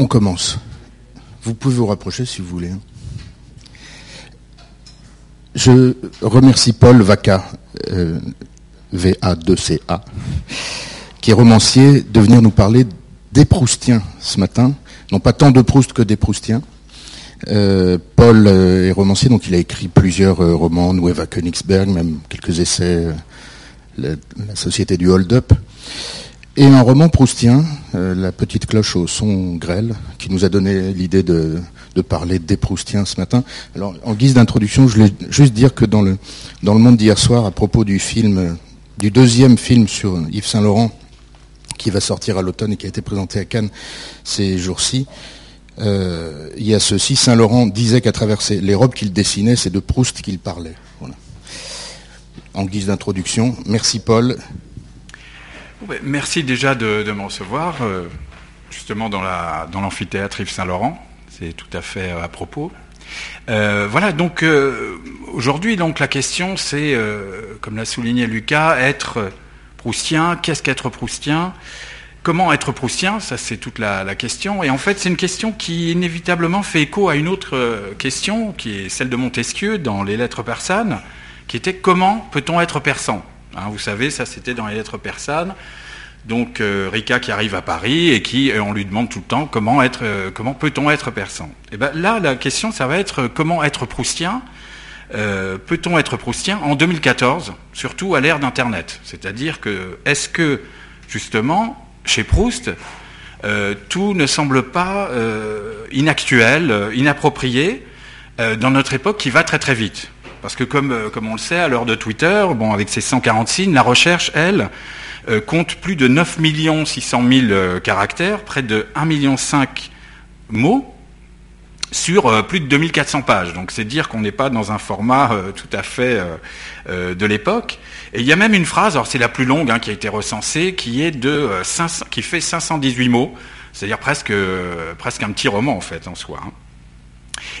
On commence. Vous pouvez vous rapprocher si vous voulez. Je remercie Paul Vaca, euh, VA2CA, qui est romancier, de venir nous parler des Proustiens ce matin. Non pas tant de Proust que des Proustiens. Euh, Paul euh, est romancier, donc il a écrit plusieurs romans, Nueva Königsberg, même quelques essais, la Société du Hold-up. Et un roman proustien, euh, La petite cloche au son grêle, qui nous a donné l'idée de, parler des proustiens ce matin. Alors, en guise d'introduction, je voulais juste dire que dans le, dans le monde d'hier soir, à propos du film, du deuxième film sur Yves Saint-Laurent, qui va sortir à l'automne et qui a été présenté à Cannes ces jours-ci, euh, il y a ceci, Saint-Laurent disait qu'à travers les robes qu'il dessinait, c'est de Proust qu'il parlait. En guise d'introduction, merci Paul, Merci déjà de, me recevoir, euh, justement dans l'amphithéâtre Yves Saint-Laurent. C'est tout à fait euh, à propos. Euh, voilà, donc aujourd'hui, donc la question, c'est, comme l'a souligné Lucas, être proustien. Qu'est-ce qu'être proustien Comment être proustien Ça, c'est toute la, la, question. Et en fait, c'est une question qui inévitablement fait écho à une autre question, qui est celle de Montesquieu dans les Lettres persanes, qui était comment peut-on être persan? Hein, vous savez, ça c'était dans les lettres persanes. Donc euh, Rika qui arrive à Paris et qui, euh, on lui demande tout le temps comment être, euh, comment peut-on être persan Et eh ben là, la question, ça va être comment être proustien. peut-on être proustien en 2014, surtout à l'ère d'Internet C'est-à-dire que est-ce que justement chez Proust, tout ne semble pas inactuel, inapproprié dans notre époque qui va très très vite? Parce que comme, euh, comme on le sait, à l'heure de Twitter, bon, avec ses 140 signes, la recherche, elle, euh, compte plus de 9 600 000 caractères, près de 1,5 million mots, sur euh, plus de 2400 pages. Donc c'est dire qu'on n'est pas dans un format tout à fait de l'époque. Et il y a même une phrase, alors c'est la plus longue hein, qui a été recensée, qui est de qui fait 518 mots, c'est-à-dire presque presque un petit roman en fait en soi. Hein.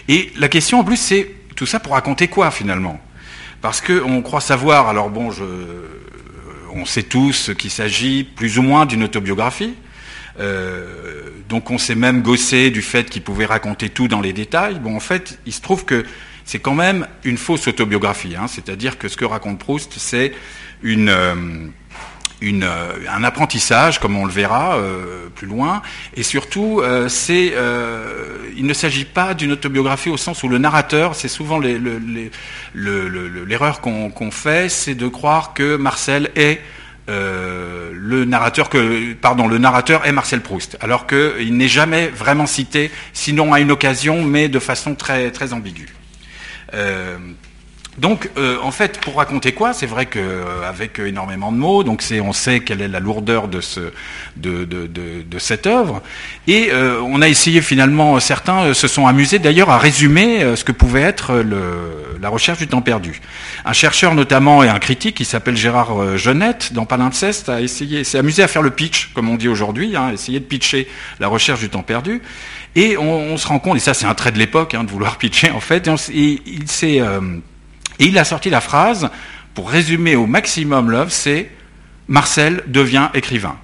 Et la question en plus c'est tout ça pour raconter quoi finalement? Parce qu'on croit savoir, alors bon, je, on sait tous qu'il s'agit plus ou moins d'une autobiographie. Euh, donc on s'est même gossé du fait qu'il pouvait raconter tout dans les détails. Bon, en fait, il se trouve que c'est quand même une fausse autobiographie. Hein. C'est-à-dire que ce que raconte Proust, c'est une, euh, euh, un apprentissage, comme on le verra euh, plus loin, et surtout, euh, il ne s'agit pas d'une autobiographie au sens où le narrateur, c'est souvent l'erreur qu'on fait, c'est de croire que Marcel est le narrateur pardon le narrateur est Marcel Proust alors qu'il n'est jamais vraiment cité sinon à une occasion mais de façon très très ambiguë donc, euh, en fait, pour raconter quoi C'est vrai qu'avec euh, énormément de mots, donc on sait quelle est la lourdeur de, ce, de, de, de, cette œuvre. Et euh, on a essayé finalement, certains se sont amusés d'ailleurs à résumer ce que pouvait être le, la recherche du temps perdu. Un chercheur notamment et un critique qui s'appelle Gérard Jeunette dans Palimpseste a essayé, s'est amusé à faire le pitch, comme on dit aujourd'hui, hein, essayer de pitcher la recherche du temps perdu. Et on, se rend compte, et ça c'est un trait de l'époque, hein, de vouloir pitcher en fait, et, il s'est et il a sorti la phrase, pour résumer au maximum Love, c'est Marcel devient écrivain.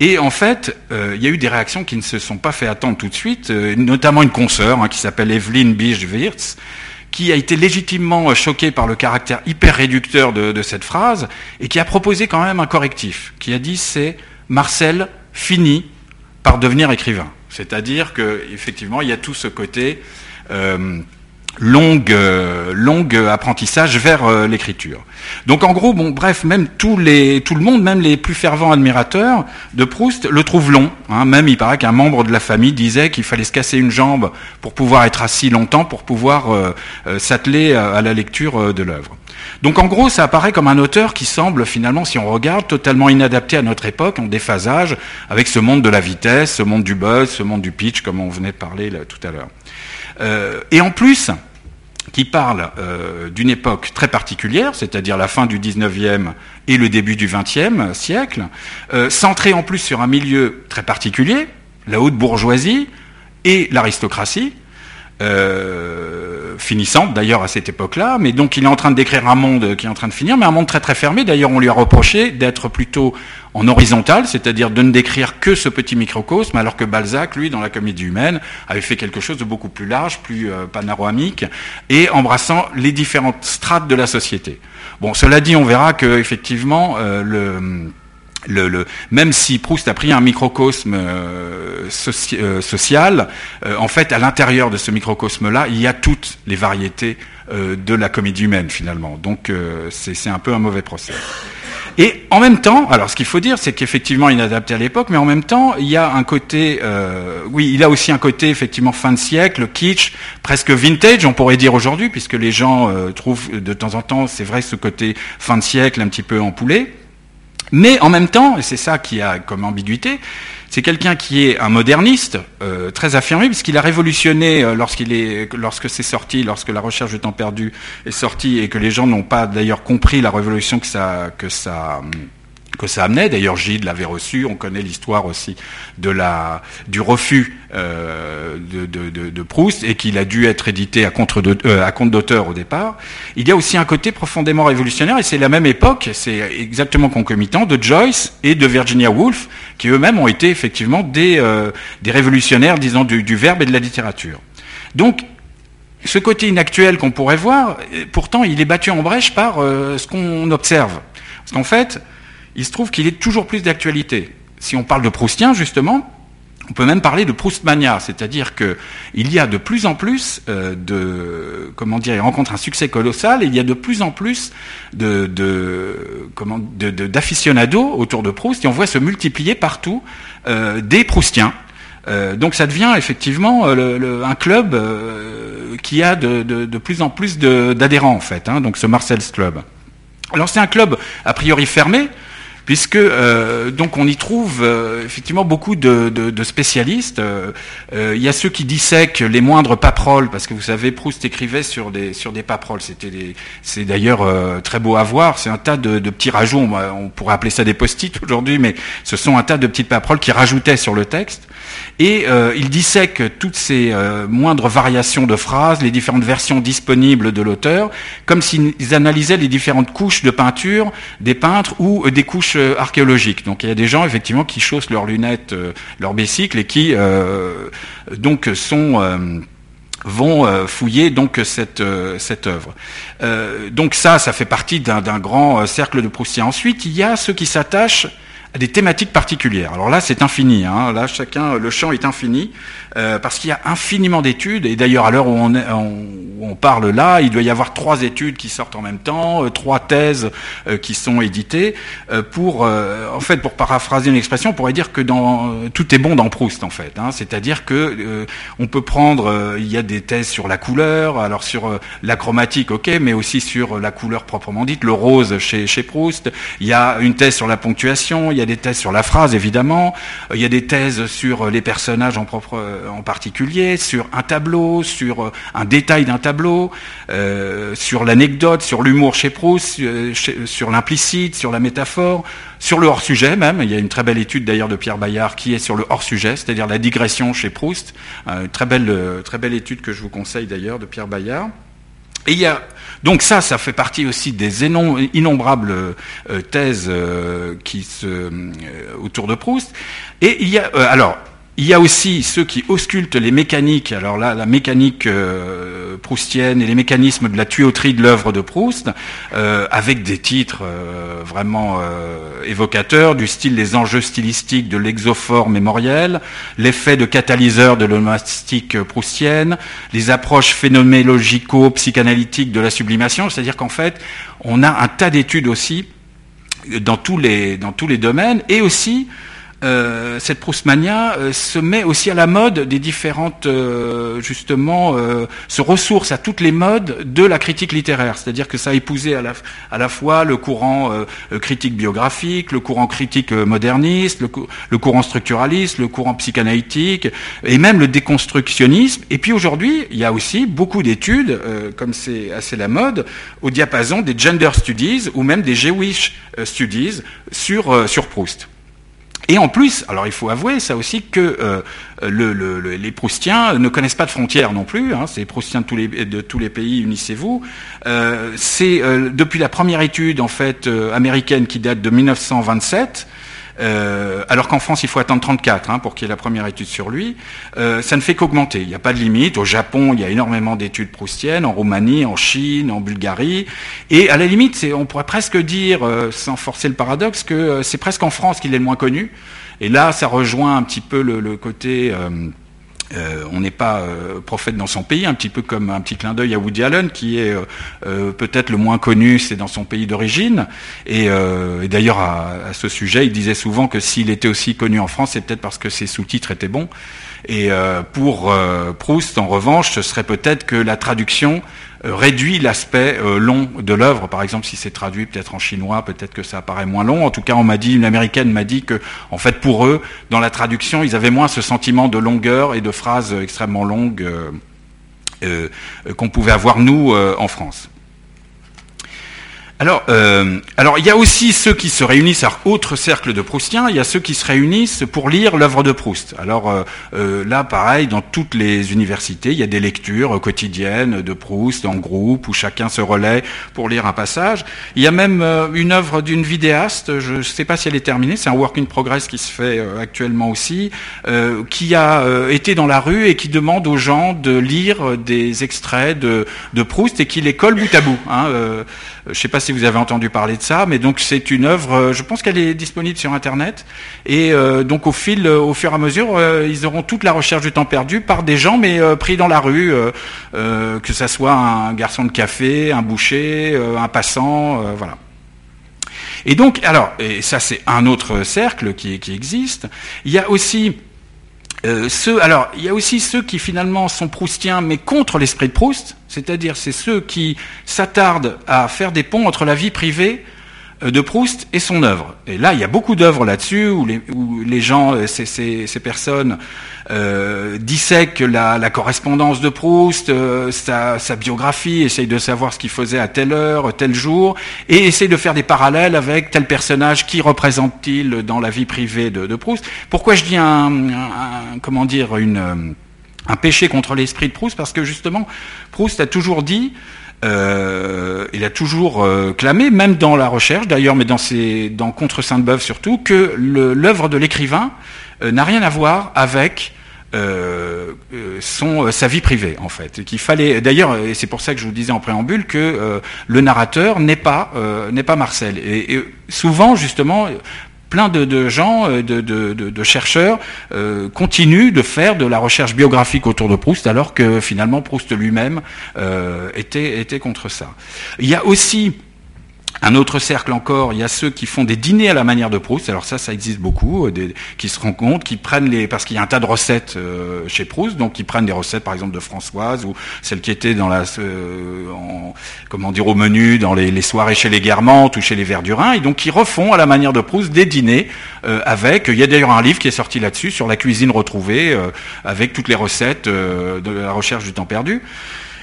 Et en fait, euh, il y a eu des réactions qui ne se sont pas fait attendre tout de suite, euh, notamment une consoeur hein, qui s'appelle Evelyn Bisch-Wirtz, qui a été légitimement choquée par le caractère hyper réducteur de, cette phrase et qui a proposé quand même un correctif, qui a dit c'est Marcel finit par devenir écrivain. C'est-à-dire qu'effectivement, il y a tout ce côté euh, longue, euh, longue apprentissage vers euh, l'écriture. Donc en gros, bon, bref, même tous les, tout le monde, même les plus fervents admirateurs de Proust, le trouvent long. Hein. Même il paraît qu'un membre de la famille disait qu'il fallait se casser une jambe pour pouvoir être assis longtemps, pour pouvoir euh, s'atteler à, la lecture de l'œuvre. Donc en gros, ça apparaît comme un auteur qui semble finalement, si on regarde, totalement inadapté à notre époque, en déphasage avec ce monde de la vitesse, ce monde du buzz, ce monde du pitch, comme on venait de parler là, tout à l'heure. Euh, et en plus, qui parle euh, d'une époque très particulière, c'est-à-dire la fin du 19e et le début du 20e siècle, euh, centré en plus sur un milieu très particulier, la haute bourgeoisie et l'aristocratie, euh, finissante d'ailleurs à cette époque-là, mais donc il est en train de décrire un monde qui est en train de finir, mais un monde très très fermé. D'ailleurs, on lui a reproché d'être plutôt en horizontal, c'est-à-dire de ne décrire que ce petit microcosme, alors que Balzac, lui, dans la comédie humaine, avait fait quelque chose de beaucoup plus large, plus euh, panoramique, et embrassant les différentes strates de la société. Bon, cela dit, on verra que effectivement euh, le le, même si Proust a pris un microcosme euh, euh, social, euh, en fait, à l'intérieur de ce microcosme-là, il y a toutes les variétés de la comédie humaine, finalement. Donc, c'est un peu un mauvais procès. Et en même temps, alors ce qu'il faut dire, c'est qu'effectivement, il est adapté à l'époque, mais en même temps, il y a un côté, oui, il a aussi un côté effectivement fin de siècle, kitsch, presque vintage, on pourrait dire aujourd'hui, puisque les gens trouvent de temps en temps, c'est vrai, ce côté fin de siècle un petit peu empoulé. Mais en même temps, et c'est ça qui a comme ambiguïté, c'est quelqu'un qui est un moderniste euh, très affirmé, puisqu'il a révolutionné euh, lorsqu'il est, lorsque c'est sorti, lorsque la recherche de temps perdu est sortie, et que les gens n'ont pas d'ailleurs compris la révolution que ça, que ça que ça amenait. D'ailleurs, Gide l'avait reçu. On connaît l'histoire aussi de la, du refus euh, de, de, de, Proust et qu'il a dû être édité à, contre euh, à compte d'auteur au départ. Il y a aussi un côté profondément révolutionnaire et c'est la même époque, c'est exactement concomitant de Joyce et de Virginia Woolf qui eux-mêmes ont été effectivement des, euh, des révolutionnaires, disons, du, du verbe et de la littérature. Donc, ce côté inactuel qu'on pourrait voir, pourtant, il est battu en brèche par ce qu'on observe. Parce qu'en fait, il se trouve qu'il est toujours plus d'actualité. Si on parle de Proustien, justement, on peut même parler de Proustmania, c'est-à-dire qu'il y a de plus en plus euh, de, comment dire, il rencontre un succès colossal et il y a de plus en plus de, d'aficionados autour de Proust et on voit se multiplier partout euh, des Proustiens. Euh, donc ça devient effectivement un club qui a de, plus en plus d'adhérents en fait, hein, donc ce Marcel's Club. Alors c'est un club a priori fermé, puisque euh, donc on y trouve euh, effectivement beaucoup de, spécialistes. Euh, il y a ceux qui dissèquent les moindres paperoles, parce que vous savez, Proust écrivait sur des sur des paperoles. C'était c'est d'ailleurs très beau à voir. C'est un tas de, petits rajouts. On, on, pourrait appeler ça des post-it aujourd'hui, mais ce sont un tas de petites paperoles qui rajoutaient sur le texte. Et il dissèque toutes ces moindres variations de phrases, les différentes versions disponibles de l'auteur, comme s'ils analysaient les différentes couches de peinture des peintres ou des couches euh, archéologique. Donc il y a des gens effectivement qui chaussent leurs lunettes, euh, leurs bicycles et qui euh, donc sont vont fouiller donc cette cette œuvre. donc ça, ça fait partie d'un grand cercle de Proustien. Ensuite, il y a ceux qui s'attachent à des thématiques particulières. Alors là, c'est infini. Hein. Là, chacun, le champ est infini. Euh, parce qu'il y a infiniment d'études, et d'ailleurs à l'heure où on, on, parle là, il doit y avoir trois études qui sortent en même temps, euh, trois thèses euh, qui sont éditées, pour, en fait, pour paraphraser une expression, on pourrait dire que dans, tout est bon dans Proust, en fait. Hein, C'est-à-dire que on peut prendre, il y a des thèses sur la couleur, alors sur la chromatique, ok, mais aussi sur la couleur proprement dite, le rose chez, chez Proust. Il y a une thèse sur la ponctuation, il y a des thèses sur la phrase, évidemment. Il y a des thèses sur les personnages en propre euh, en particulier, sur un tableau, sur euh, un détail d'un tableau, euh, sur l'anecdote, sur l'humour chez Proust, sur l'implicite, sur la métaphore, sur le hors-sujet même. Il y a une très belle étude d'ailleurs de Pierre Bayard qui est sur le hors-sujet, c'est-à-dire la digression chez Proust. Une très belle, très belle étude que je vous conseille d'ailleurs de Pierre Bayard. Et il y a donc ça, ça fait partie aussi des innombrables thèses qui se autour de Proust. Et il y a alors il y a aussi ceux qui auscultent les mécaniques, alors là, la mécanique euh, proustienne et les mécanismes de la tuyauterie de l'œuvre de Proust, euh, avec des titres euh, vraiment évocateurs, du style les enjeux stylistiques de l'exophore mémoriel, l'effet de catalyseur de l'onomastique proustienne, les approches phénoménologico-psychanalytiques de la sublimation, c'est-à-dire qu'en fait, on a un tas d'études aussi dans tous les, dans tous les domaines, et aussi euh, cette Proustmania euh, se met aussi à la mode des différentes, euh, justement, se ressource à toutes les modes de la critique littéraire. C'est-à-dire que ça a épousé à la, à la fois le courant critique biographique, le courant critique moderniste, le, le, courant structuraliste, le courant psychanalytique, et même le déconstructionnisme. Et puis aujourd'hui, il y a aussi beaucoup d'études, comme c'est assez la mode, au diapason des gender studies ou même des Jewish studies sur, sur Proust. Et en plus, alors il faut avouer ça aussi que euh, le, les Proustiens ne connaissent pas de frontières non plus. Hein, c'est Proustiens de tous les, de tous les pays, unissez-vous. Euh, c'est euh, depuis la première étude en fait américaine qui date de 1927. Euh, alors qu'en France, il faut attendre 34 hein, pour qu'il y ait la première étude sur lui. Euh, ça ne fait qu'augmenter. Il n'y a pas de limite. Au Japon, il y a énormément d'études proustiennes, en Roumanie, en Chine, en Bulgarie. Et à la limite, on pourrait presque dire, euh, sans forcer le paradoxe, que c'est presque en France qu'il est le moins connu. Et là, ça rejoint un petit peu le, le côté euh, on n'est pas euh, prophète dans son pays, un petit peu comme un petit clin d'œil à Woody Allen, qui est euh, peut-être le moins connu, c'est dans son pays d'origine. Et, d'ailleurs, à, à, ce sujet, il disait souvent que s'il était aussi connu en France, c'est peut-être parce que ses sous-titres étaient bons. Et pour Proust, en revanche, ce serait peut-être que la traduction euh, réduit l'aspect euh, long de l'œuvre. Par exemple, si c'est traduit peut-être en chinois, peut-être que ça apparaît moins long. En tout cas, on m'a dit, une américaine m'a dit que, en fait, pour eux, dans la traduction, ils avaient moins ce sentiment de longueur et de phrases extrêmement longues euh, qu'on pouvait avoir nous en France. Alors, euh, alors, il y a aussi ceux qui se réunissent, alors autre cercle de Proustiens, il y a ceux qui se réunissent pour lire l'œuvre de Proust. Alors euh, euh, là, pareil, dans toutes les universités, il y a des lectures quotidiennes de Proust en groupe où chacun se relaie pour lire un passage. Il y a même une œuvre d'une vidéaste, je ne sais pas si elle est terminée, c'est un work in progress qui se fait actuellement aussi, qui a été dans la rue et qui demande aux gens de lire des extraits de, Proust et qui les colle bout à bout. Hein, je ne sais pas si vous avez entendu parler de ça, mais donc c'est une œuvre, euh, je pense qu'elle est disponible sur Internet. Et euh, donc au fil, euh, au fur et à mesure, ils auront toute la recherche du temps perdu par des gens, mais pris dans la rue, que ça soit un garçon de café, un boucher, un passant, voilà. Et donc, alors, et ça c'est un autre cercle qui, qui existe. Il y a aussi euh, ceux, alors, il y a aussi ceux qui finalement sont proustiens, mais contre l'esprit de Proust, c'est-à-dire c'est ceux qui s'attardent à faire des ponts entre la vie privée de Proust et son œuvre. Et là, il y a beaucoup d'œuvres là-dessus où les, gens, euh, ces, personnes, euh, dissèquent la, correspondance de Proust, euh, sa, biographie, essayent de savoir ce qu'il faisait à telle heure, tel jour, et essayent de faire des parallèles avec tel personnage, qui représente-t-il dans la vie privée de, Proust. Pourquoi je dis un, comment dire, un péché contre l'esprit de Proust? Parce que justement, Proust a toujours dit euh, il a toujours euh, clamé, même dans la recherche d'ailleurs, mais dans, ses, dans Contre Sainte-Beuve surtout, que l'œuvre de l'écrivain euh, n'a rien à voir avec son, sa vie privée en fait. Qu'il fallait d'ailleurs, et c'est pour ça que je vous disais en préambule que le narrateur n'est pas n'est pas Marcel. Et, souvent justement, plein de, gens, euh, de, chercheurs euh, continuent de faire de la recherche biographique autour de Proust, alors que finalement Proust lui-même euh, était, était contre ça. Il y a aussi un autre cercle encore, il y a ceux qui font des dîners à la manière de Proust. Alors ça, ça existe beaucoup, euh, qui se rencontrent, qui prennent les, parce qu'il y a un tas de recettes euh, chez Proust, donc qui prennent des recettes, par exemple de Françoise ou celles qui étaient dans la, euh, en, comment dire, au menu dans les, les, soirées chez les Guermantes ou chez les Verdurins, et donc qui refont à la manière de Proust des dîners avec. Il y a d'ailleurs un livre qui est sorti là-dessus sur la cuisine retrouvée, avec toutes les recettes de la recherche du temps perdu.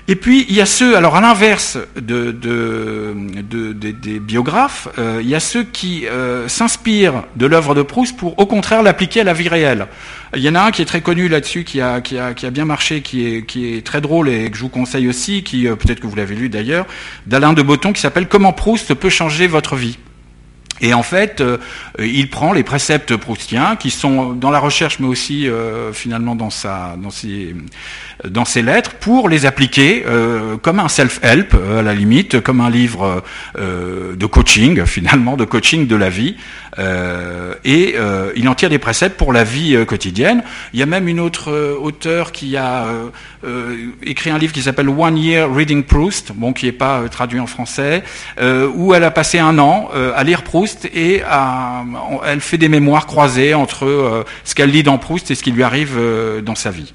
Et puis, il y a ceux, alors à l'inverse de, de, de, des biographes, euh, il y a ceux qui euh, s'inspirent de l'œuvre de Proust pour, au contraire, l'appliquer à la vie réelle. Il y en a un qui est très connu là-dessus, qui a, qui, a, qui a bien marché, qui est, qui est très drôle et que je vous conseille aussi, qui euh, peut-être que vous l'avez lu d'ailleurs, d'Alain de Botton, qui s'appelle Comment Proust peut changer votre vie. Et en fait, euh, il prend les préceptes proustiens qui sont dans la recherche, mais aussi euh, finalement dans ses lettres, pour les appliquer euh, comme un self-help à la limite, comme un livre de coaching finalement, de coaching de la vie. et il en tire des préceptes pour la vie quotidienne. Il y a même une autre auteure qui a écrit un livre qui s'appelle One Year Reading Proust, bon qui n'est pas traduit en français, où elle a passé un an à lire Proust et elle fait des mémoires croisées entre euh, ce qu'elle lit dans Proust et ce qui lui arrive euh, dans sa vie.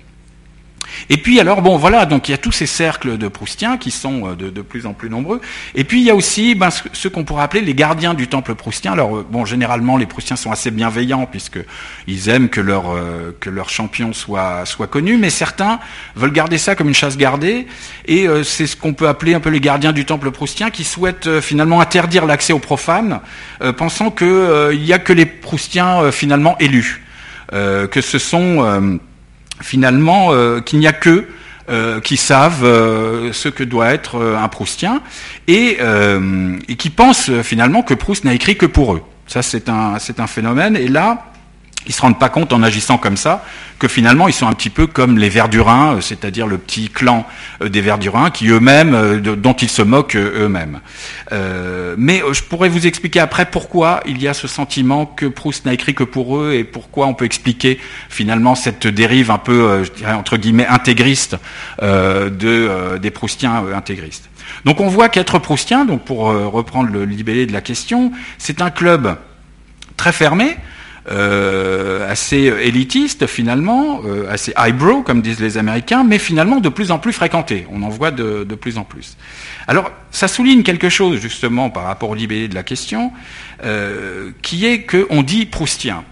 Et puis alors bon voilà donc il y a tous ces cercles de Proustiens qui sont euh, de, plus en plus nombreux. Et puis il y a aussi ben, ce, qu'on pourrait appeler les gardiens du temple proustien. Alors euh, bon généralement les Proustiens sont assez bienveillants puisque ils aiment que leur euh, que leur champion soit soit connu, mais certains veulent garder ça comme une chasse gardée. Et c'est ce qu'on peut appeler un peu les gardiens du temple proustien qui souhaitent finalement interdire l'accès aux profanes, pensant qu'il n'y a que les Proustiens finalement élus, que ce sont finalement euh, qu'il n'y a que euh, qui savent euh, ce que doit être un Proustien et, et qui pensent finalement que Proust n'a écrit que pour eux. Ça, c'est un, un phénomène. Et là, ils se rendent pas compte en agissant comme ça que finalement ils sont un petit peu comme les Verdurins, euh, c'est-à-dire le petit clan euh, des Verdurins qui eux-mêmes, euh, dont ils se moquent eux-mêmes. mais je pourrais vous expliquer après pourquoi il y a ce sentiment que Proust n'a écrit que pour eux et pourquoi on peut expliquer finalement cette dérive un peu, je dirais entre guillemets, intégriste de, des Proustiens intégristes. Donc on voit qu'être Proustien, donc pour reprendre le libellé de la question, c'est un club très fermé, euh, assez élitiste finalement, euh, assez highbrow comme disent les Américains, mais finalement de plus en plus fréquenté. On en voit de, plus en plus. Alors ça souligne quelque chose justement par rapport au libellé de la question, euh, qui est qu'on dit proustien.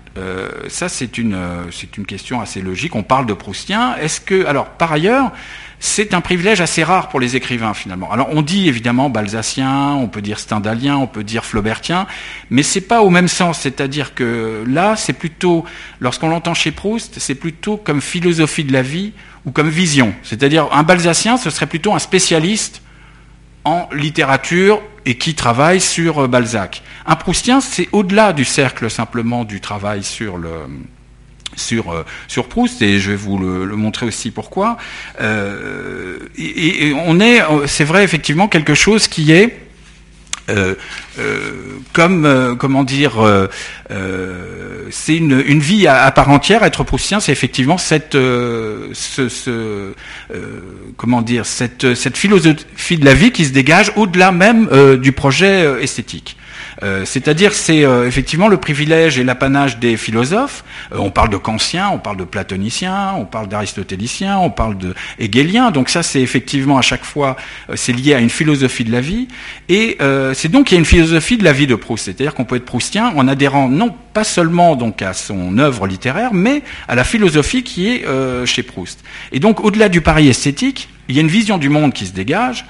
ça c'est une c'est une question assez logique. On parle de proustien. Est-ce que alors par ailleurs c'est un privilège assez rare pour les écrivains finalement. Alors on dit évidemment balsacien, on peut dire stendhalien, on peut dire flaubertien, mais c'est pas au même sens. C'est-à-dire que là, c'est plutôt, lorsqu'on l'entend chez Proust, c'est plutôt comme philosophie de la vie ou comme vision. C'est-à-dire un balsacien, ce serait plutôt un spécialiste en littérature et qui travaille sur euh, Balzac. Un proustien, c'est au-delà du cercle simplement du travail sur le, sur, euh, sur Proust, et je vais vous le, montrer aussi pourquoi. Euh, on est, c'est vrai effectivement, quelque chose qui est euh, comme comment dire, c'est une, vie à, part entière. Être proustien, c'est effectivement cette, ce, ce comment dire, cette, cette philosophie de la vie qui se dégage au-delà même du projet esthétique. Euh, c'est-à-dire c'est euh, effectivement le privilège et l'apanage des philosophes. Euh, on parle de kantiens, on parle de platoniciens, on parle d'aristotéliciens, on parle de. Donc ça c'est effectivement à chaque fois c'est lié à une philosophie de la vie. Et c'est donc il y a une philosophie de la vie de Proust. C'est-à-dire qu'on peut être proustien en adhérant non pas seulement donc à son œuvre littéraire, mais à la philosophie qui est chez Proust. Et donc au-delà du pari esthétique, il y a une vision du monde qui se dégage,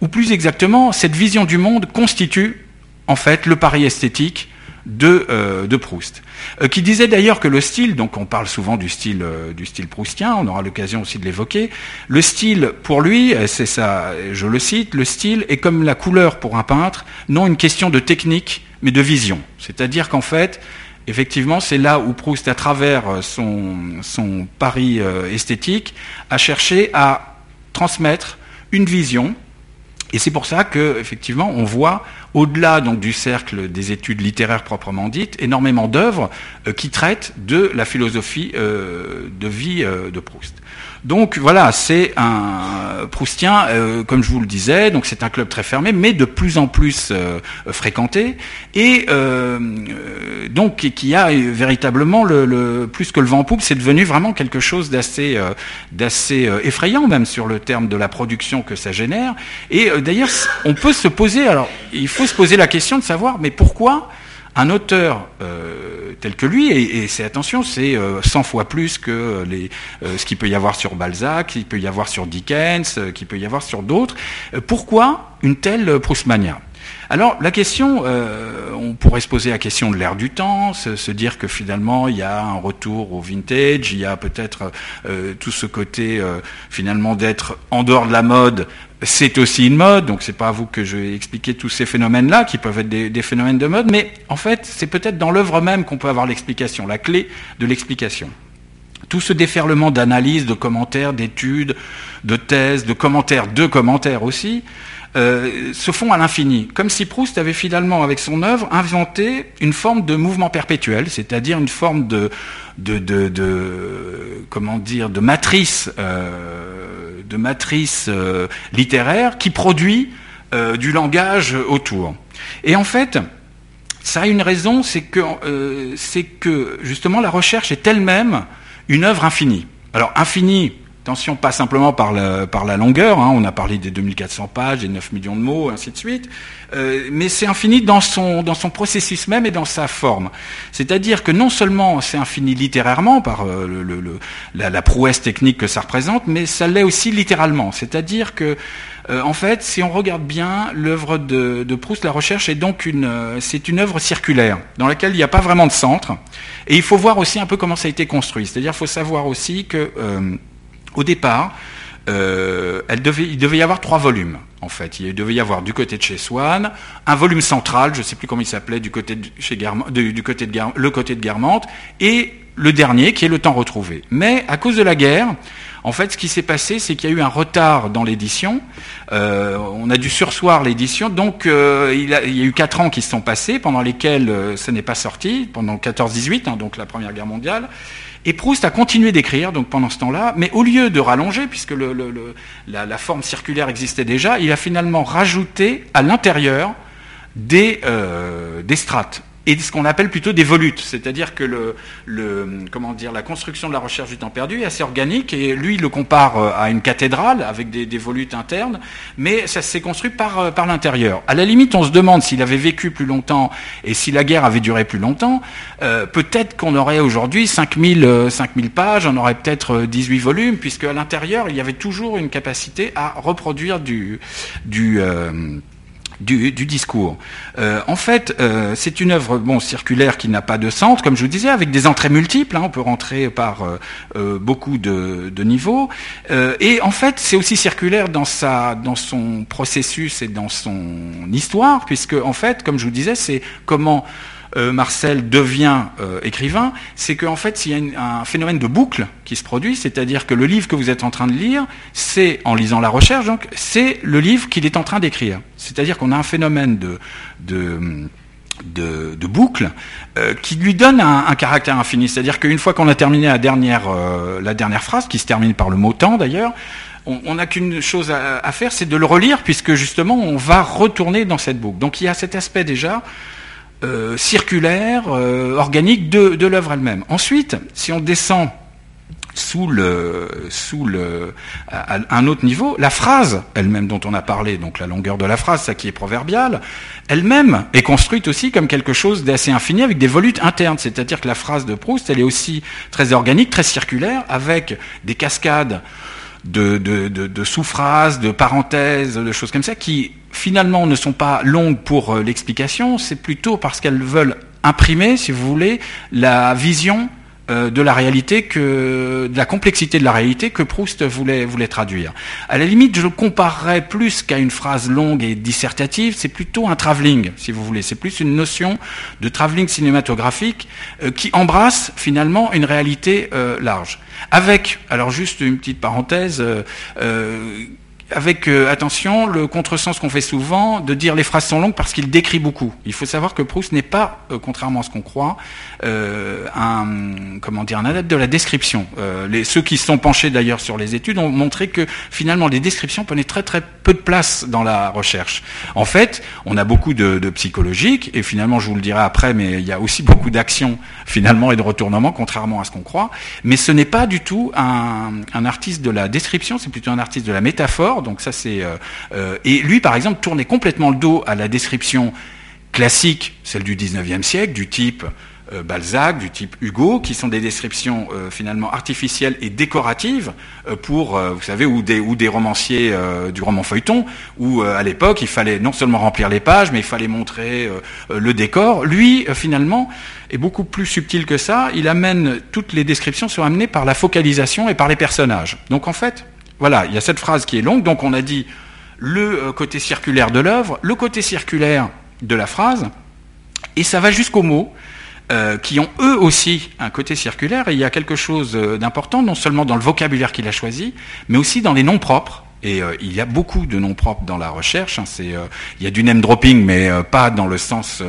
ou plus exactement, cette vision du monde constitue en fait le pari esthétique de, euh, de Proust, euh, qui disait d'ailleurs que le style, donc on parle souvent du style euh, du style proustien, on aura l'occasion aussi de l'évoquer. Le style, pour lui, c'est ça, je le cite, le style est comme la couleur pour un peintre, non une question de technique, mais de vision. C'est-à-dire qu'en fait, effectivement, c'est là où Proust, à travers son, son pari esthétique, a cherché à transmettre une vision. Et c'est pour ça que, effectivement, on voit au-delà donc du cercle des études littéraires proprement dites, énormément d'œuvres euh, qui traitent de la philosophie euh, de vie euh, de Proust. Donc voilà, c'est un Proustien, euh, comme je vous le disais, donc c'est un club très fermé, mais de plus en plus euh, fréquenté, et euh, donc qui a véritablement le, plus que le vent en poupe, c'est devenu vraiment quelque chose d'assez d'assez effrayant même sur le terme de la production que ça génère. Et d'ailleurs, on peut se poser, alors il faut se poser la question de savoir, mais pourquoi un auteur euh, tel que lui, et, c'est attention, c'est 100 euh, fois plus que les, euh, ce qu'il peut y avoir sur Balzac, qu'il peut y avoir sur Dickens, qu'il peut y avoir sur d'autres. pourquoi une telle Proustmania? Alors la question, on pourrait se poser la question de l'ère du temps, se, dire que finalement il y a un retour au vintage, il y a peut-être tout ce côté finalement d'être en dehors de la mode, c'est aussi une mode, donc c'est pas à vous que je vais expliquer tous ces phénomènes-là, qui peuvent être des, phénomènes de mode, mais en fait, c'est peut-être dans l'œuvre même qu'on peut avoir l'explication, la clé de l'explication. Tout ce déferlement d'analyses, de commentaires, d'études, de thèses, de commentaires, de commentaires aussi, euh, se font à l'infini, comme si Proust avait finalement, avec son œuvre, inventé une forme de mouvement perpétuel, c'est-à-dire une forme de, comment dire, de matrice, euh, de matrice euh, littéraire qui produit du langage autour. Et en fait, ça a une raison, c'est que, c'est que justement la recherche est elle-même une œuvre infinie. Alors infinie Attention, pas simplement par la, par la longueur, hein, on a parlé des 2400 pages, des 9 millions de mots, ainsi de suite, euh, mais c'est infini dans son, dans son processus même et dans sa forme. C'est-à-dire que non seulement c'est infini littérairement par euh, le, la, prouesse technique que ça représente, mais ça l'est aussi littéralement. C'est-à-dire que, euh, en fait, si on regarde bien l'œuvre de, de, Proust, la recherche est donc une, c'est une œuvre circulaire dans laquelle il n'y a pas vraiment de centre, et il faut voir aussi un peu comment ça a été construit. C'est-à-dire, il faut savoir aussi que au départ, euh, il devait y avoir trois volumes, en fait. Il devait y avoir du côté de chez Swann, un volume central, je ne sais plus comment il s'appelait, du côté de chez le côté de Guermantes, et le dernier, qui est le temps retrouvé. Mais à cause de la guerre, en fait, ce qui s'est passé, c'est qu'il y a eu un retard dans l'édition. Euh, on a dû sursoir l'édition, donc euh, il, y a eu quatre ans qui se sont passés, pendant lesquels ce n'est pas sorti, pendant 14-18, hein, donc la Première Guerre mondiale. Et Proust a continué d'écrire donc pendant ce temps-là, mais au lieu de rallonger, puisque la, forme circulaire existait déjà, il a finalement rajouté à l'intérieur des, euh, des strates et ce qu'on appelle plutôt des volutes, c'est-à-dire que le, le, comment dire, la construction de la recherche du temps perdu est assez organique, et lui il le compare euh, à une cathédrale avec des, volutes internes, mais ça s'est construit par, euh, par l'intérieur. À la limite, on se demande s'il avait vécu plus longtemps et si la guerre avait duré plus longtemps, euh, peut-être qu'on aurait aujourd'hui 5000, 5000 pages, on aurait peut-être 18 volumes, puisque à l'intérieur, il y avait toujours une capacité à reproduire du, du du, discours. Euh, en fait, euh, c'est une œuvre bon, circulaire qui n'a pas de centre, comme je vous disais, avec des entrées multiples. Hein, on peut rentrer par euh, beaucoup de, niveaux. et en fait, c'est aussi circulaire dans, sa, dans son processus et dans son histoire, puisque en fait, comme je vous disais, c'est comment euh, Marcel devient euh, écrivain, c'est qu'en fait, il y a un phénomène de boucle qui se produit, c'est-à-dire que le livre que vous êtes en train de lire, c'est, en lisant la recherche, donc, c'est le livre qu'il est en train d'écrire. C'est-à-dire qu'on a un phénomène de, boucle euh, qui lui donne un, caractère infini. C'est-à-dire qu'une fois qu'on a terminé la dernière, phrase, qui se termine par le mot temps d'ailleurs, on n'a qu'une chose à faire, c'est de le relire, puisque justement on va retourner dans cette boucle. Donc il y a cet aspect déjà euh, circulaire, euh, organique de, l'œuvre elle-même. Ensuite, si on descend sous le sous le à un autre niveau, la phrase elle-même dont on a parlé, donc la longueur de la phrase, ça qui est proverbial, elle-même est construite aussi comme quelque chose d'assez infini avec des volutes internes, c'est-à-dire que la phrase de Proust, elle est aussi très organique, très circulaire, avec des cascades de, sous-phrases, de parenthèses, de choses comme ça, qui finalement ne sont pas longues pour euh, l'explication, c'est plutôt parce qu'elles veulent imprimer, si vous voulez, la vision euh, de la réalité que de la complexité de la réalité que Proust voulait voulait traduire. À la limite, je le comparerais plus qu'à une phrase longue et dissertative, c'est plutôt un travelling, si vous voulez. C'est plus une notion de travelling cinématographique euh, qui embrasse finalement une réalité large. Avec, alors juste une petite parenthèse avec euh, attention le contresens qu'on fait souvent de dire les phrases sont longues parce qu'il décrit beaucoup. Il faut savoir que Proust n'est pas, euh, contrairement à ce qu'on croit, euh, un comment dire un adepte de la description. Ceux qui se sont penchés d'ailleurs sur les études ont montré que finalement les descriptions prenaient très très peu de place dans la recherche. En fait, on a beaucoup de, de psychologiques et finalement je vous le dirai après, mais il y a aussi beaucoup d'actions finalement et de retournements, contrairement à ce qu'on croit. Mais ce n'est pas du tout un artiste de la description, c'est plutôt un artiste de la métaphore donc ça c'est euh, euh, et lui par exemple tournait complètement le dos à la description classique, celle du 19e siècle, du type euh, Balzac, du type Hugo, qui sont des descriptions finalement artificielles et décoratives pour, vous savez, ou des, ou des romanciers du roman feuilleton, où à l'époque il fallait non seulement remplir les pages, mais il fallait montrer le décor. Lui, finalement, est beaucoup plus subtil que ça. Il amène toutes les descriptions sont amenées par la focalisation et par les personnages. Donc en fait, voilà, il y a cette phrase qui est longue, donc on a dit le euh, côté circulaire de l'œuvre, le côté circulaire de la phrase, et ça va jusqu'aux mots, euh, qui ont eux aussi un côté circulaire, et il y a quelque chose euh, d'important, non seulement dans le vocabulaire qu'il a choisi, mais aussi dans les noms propres, Et euh, il y a beaucoup de noms propres dans la recherche. Hein. c'est, euh, il y a du name dropping, mais euh, pas dans le sens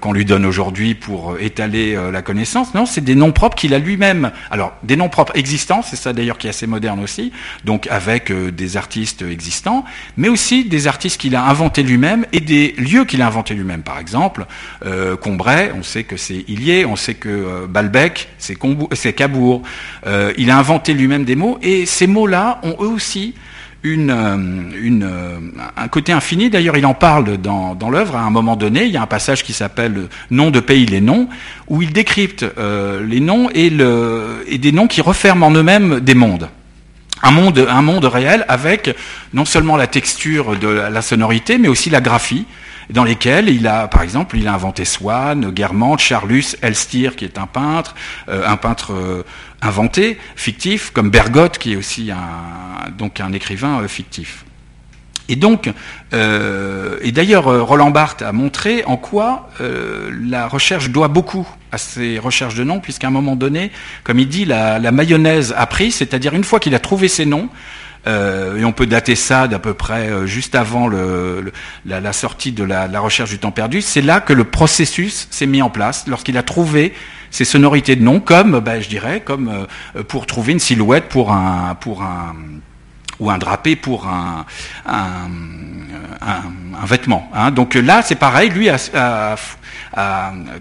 qu'on lui donne aujourd'hui pour étaler la connaissance. Non, c'est des noms propres qu'il a lui-même. Alors, des noms propres existants, c'est ça d'ailleurs qui est assez moderne aussi, donc avec des artistes existants, mais aussi des artistes qu'il a inventés lui-même et des lieux qu'il a inventés lui-même. Par exemple, Combray, on sait que c'est Ilié, on sait que Balbec, c'est, c'est Cabourg. il a inventé lui-même des mots, et ces mots-là ont eux aussi euh, euh, un côté infini. D'ailleurs, il en parle dans, dans l'œuvre à un moment donné. Il y a un passage qui s'appelle Nom de pays, les noms, où il décrypte euh, les noms et, des noms qui referment en eux-mêmes des mondes. Un monde, réel avec non seulement la texture de la sonorité, mais aussi la graphie dans lesquels il a, par exemple, il a inventé Swann, Guermantes, Charlus, Elstir, qui est un peintre, un peintre euh, inventé, fictif, comme Bergotte, qui est aussi un, donc un écrivain euh, fictif. Et donc, et d'ailleurs, Roland Barthes a montré en quoi la recherche doit beaucoup à ses recherches de noms, puisqu'à un moment donné, comme il dit, la, mayonnaise a pris, c'est-à-dire une fois qu'il a trouvé ses noms, euh, et on peut dater ça d'à peu près euh, juste avant la, sortie de la, recherche du temps perdu. C'est là que le processus s'est mis en place, lorsqu'il a trouvé ces sonorités de noms, comme, ben, je dirais, comme euh, pour trouver une silhouette pour un, pour un ou un drapé pour un, un, un, vêtement. Hein. Donc là, c'est pareil, lui a,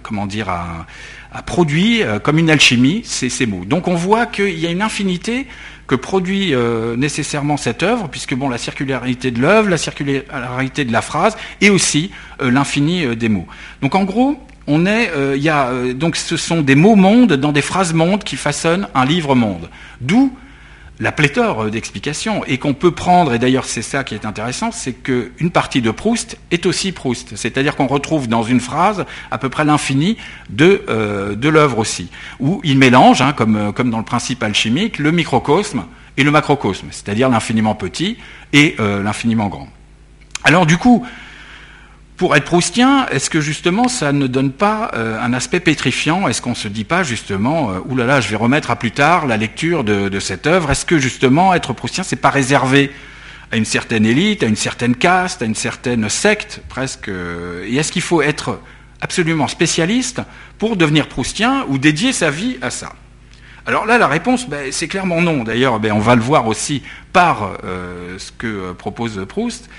comment dire, a, produit comme une alchimie ces, ces mots. Donc on voit qu'il y a une infinité que produit euh, nécessairement cette œuvre, puisque bon, la circularité de l'œuvre, la circularité de la phrase, et aussi euh, l'infini euh, des mots. Donc en gros, on a, donc ce sont des mots mondes dans des phrases mondes qui façonnent un livre monde. D'où la pléthore d'explications et qu'on peut prendre, et d'ailleurs c'est ça qui est intéressant, c'est qu'une partie de Proust est aussi Proust. C'est-à-dire qu'on retrouve dans une phrase à peu près l'infini de, euh, de l'œuvre aussi, où il mélange, hein, comme, euh, dans le principe alchimique, le microcosme et le macrocosme, c'est-à-dire l'infiniment petit et euh, l'infiniment grand. Alors du coup, pour être proustien, est-ce que justement ça ne donne pas euh, un aspect pétrifiant? Est-ce qu'on ne se dit pas justement, euh, oulala, je vais remettre à plus tard la lecture de, cette œuvre? Est-ce que justement être proustien, c'est pas réservé à une certaine élite, à une certaine caste, à une certaine secte presque euh, Et est-ce qu'il faut être absolument spécialiste pour devenir proustien ou dédier sa vie à ça? Alors là, la réponse, ben, c'est clairement non. D'ailleurs, ben, on va le voir aussi par euh, ce que euh, propose Proust.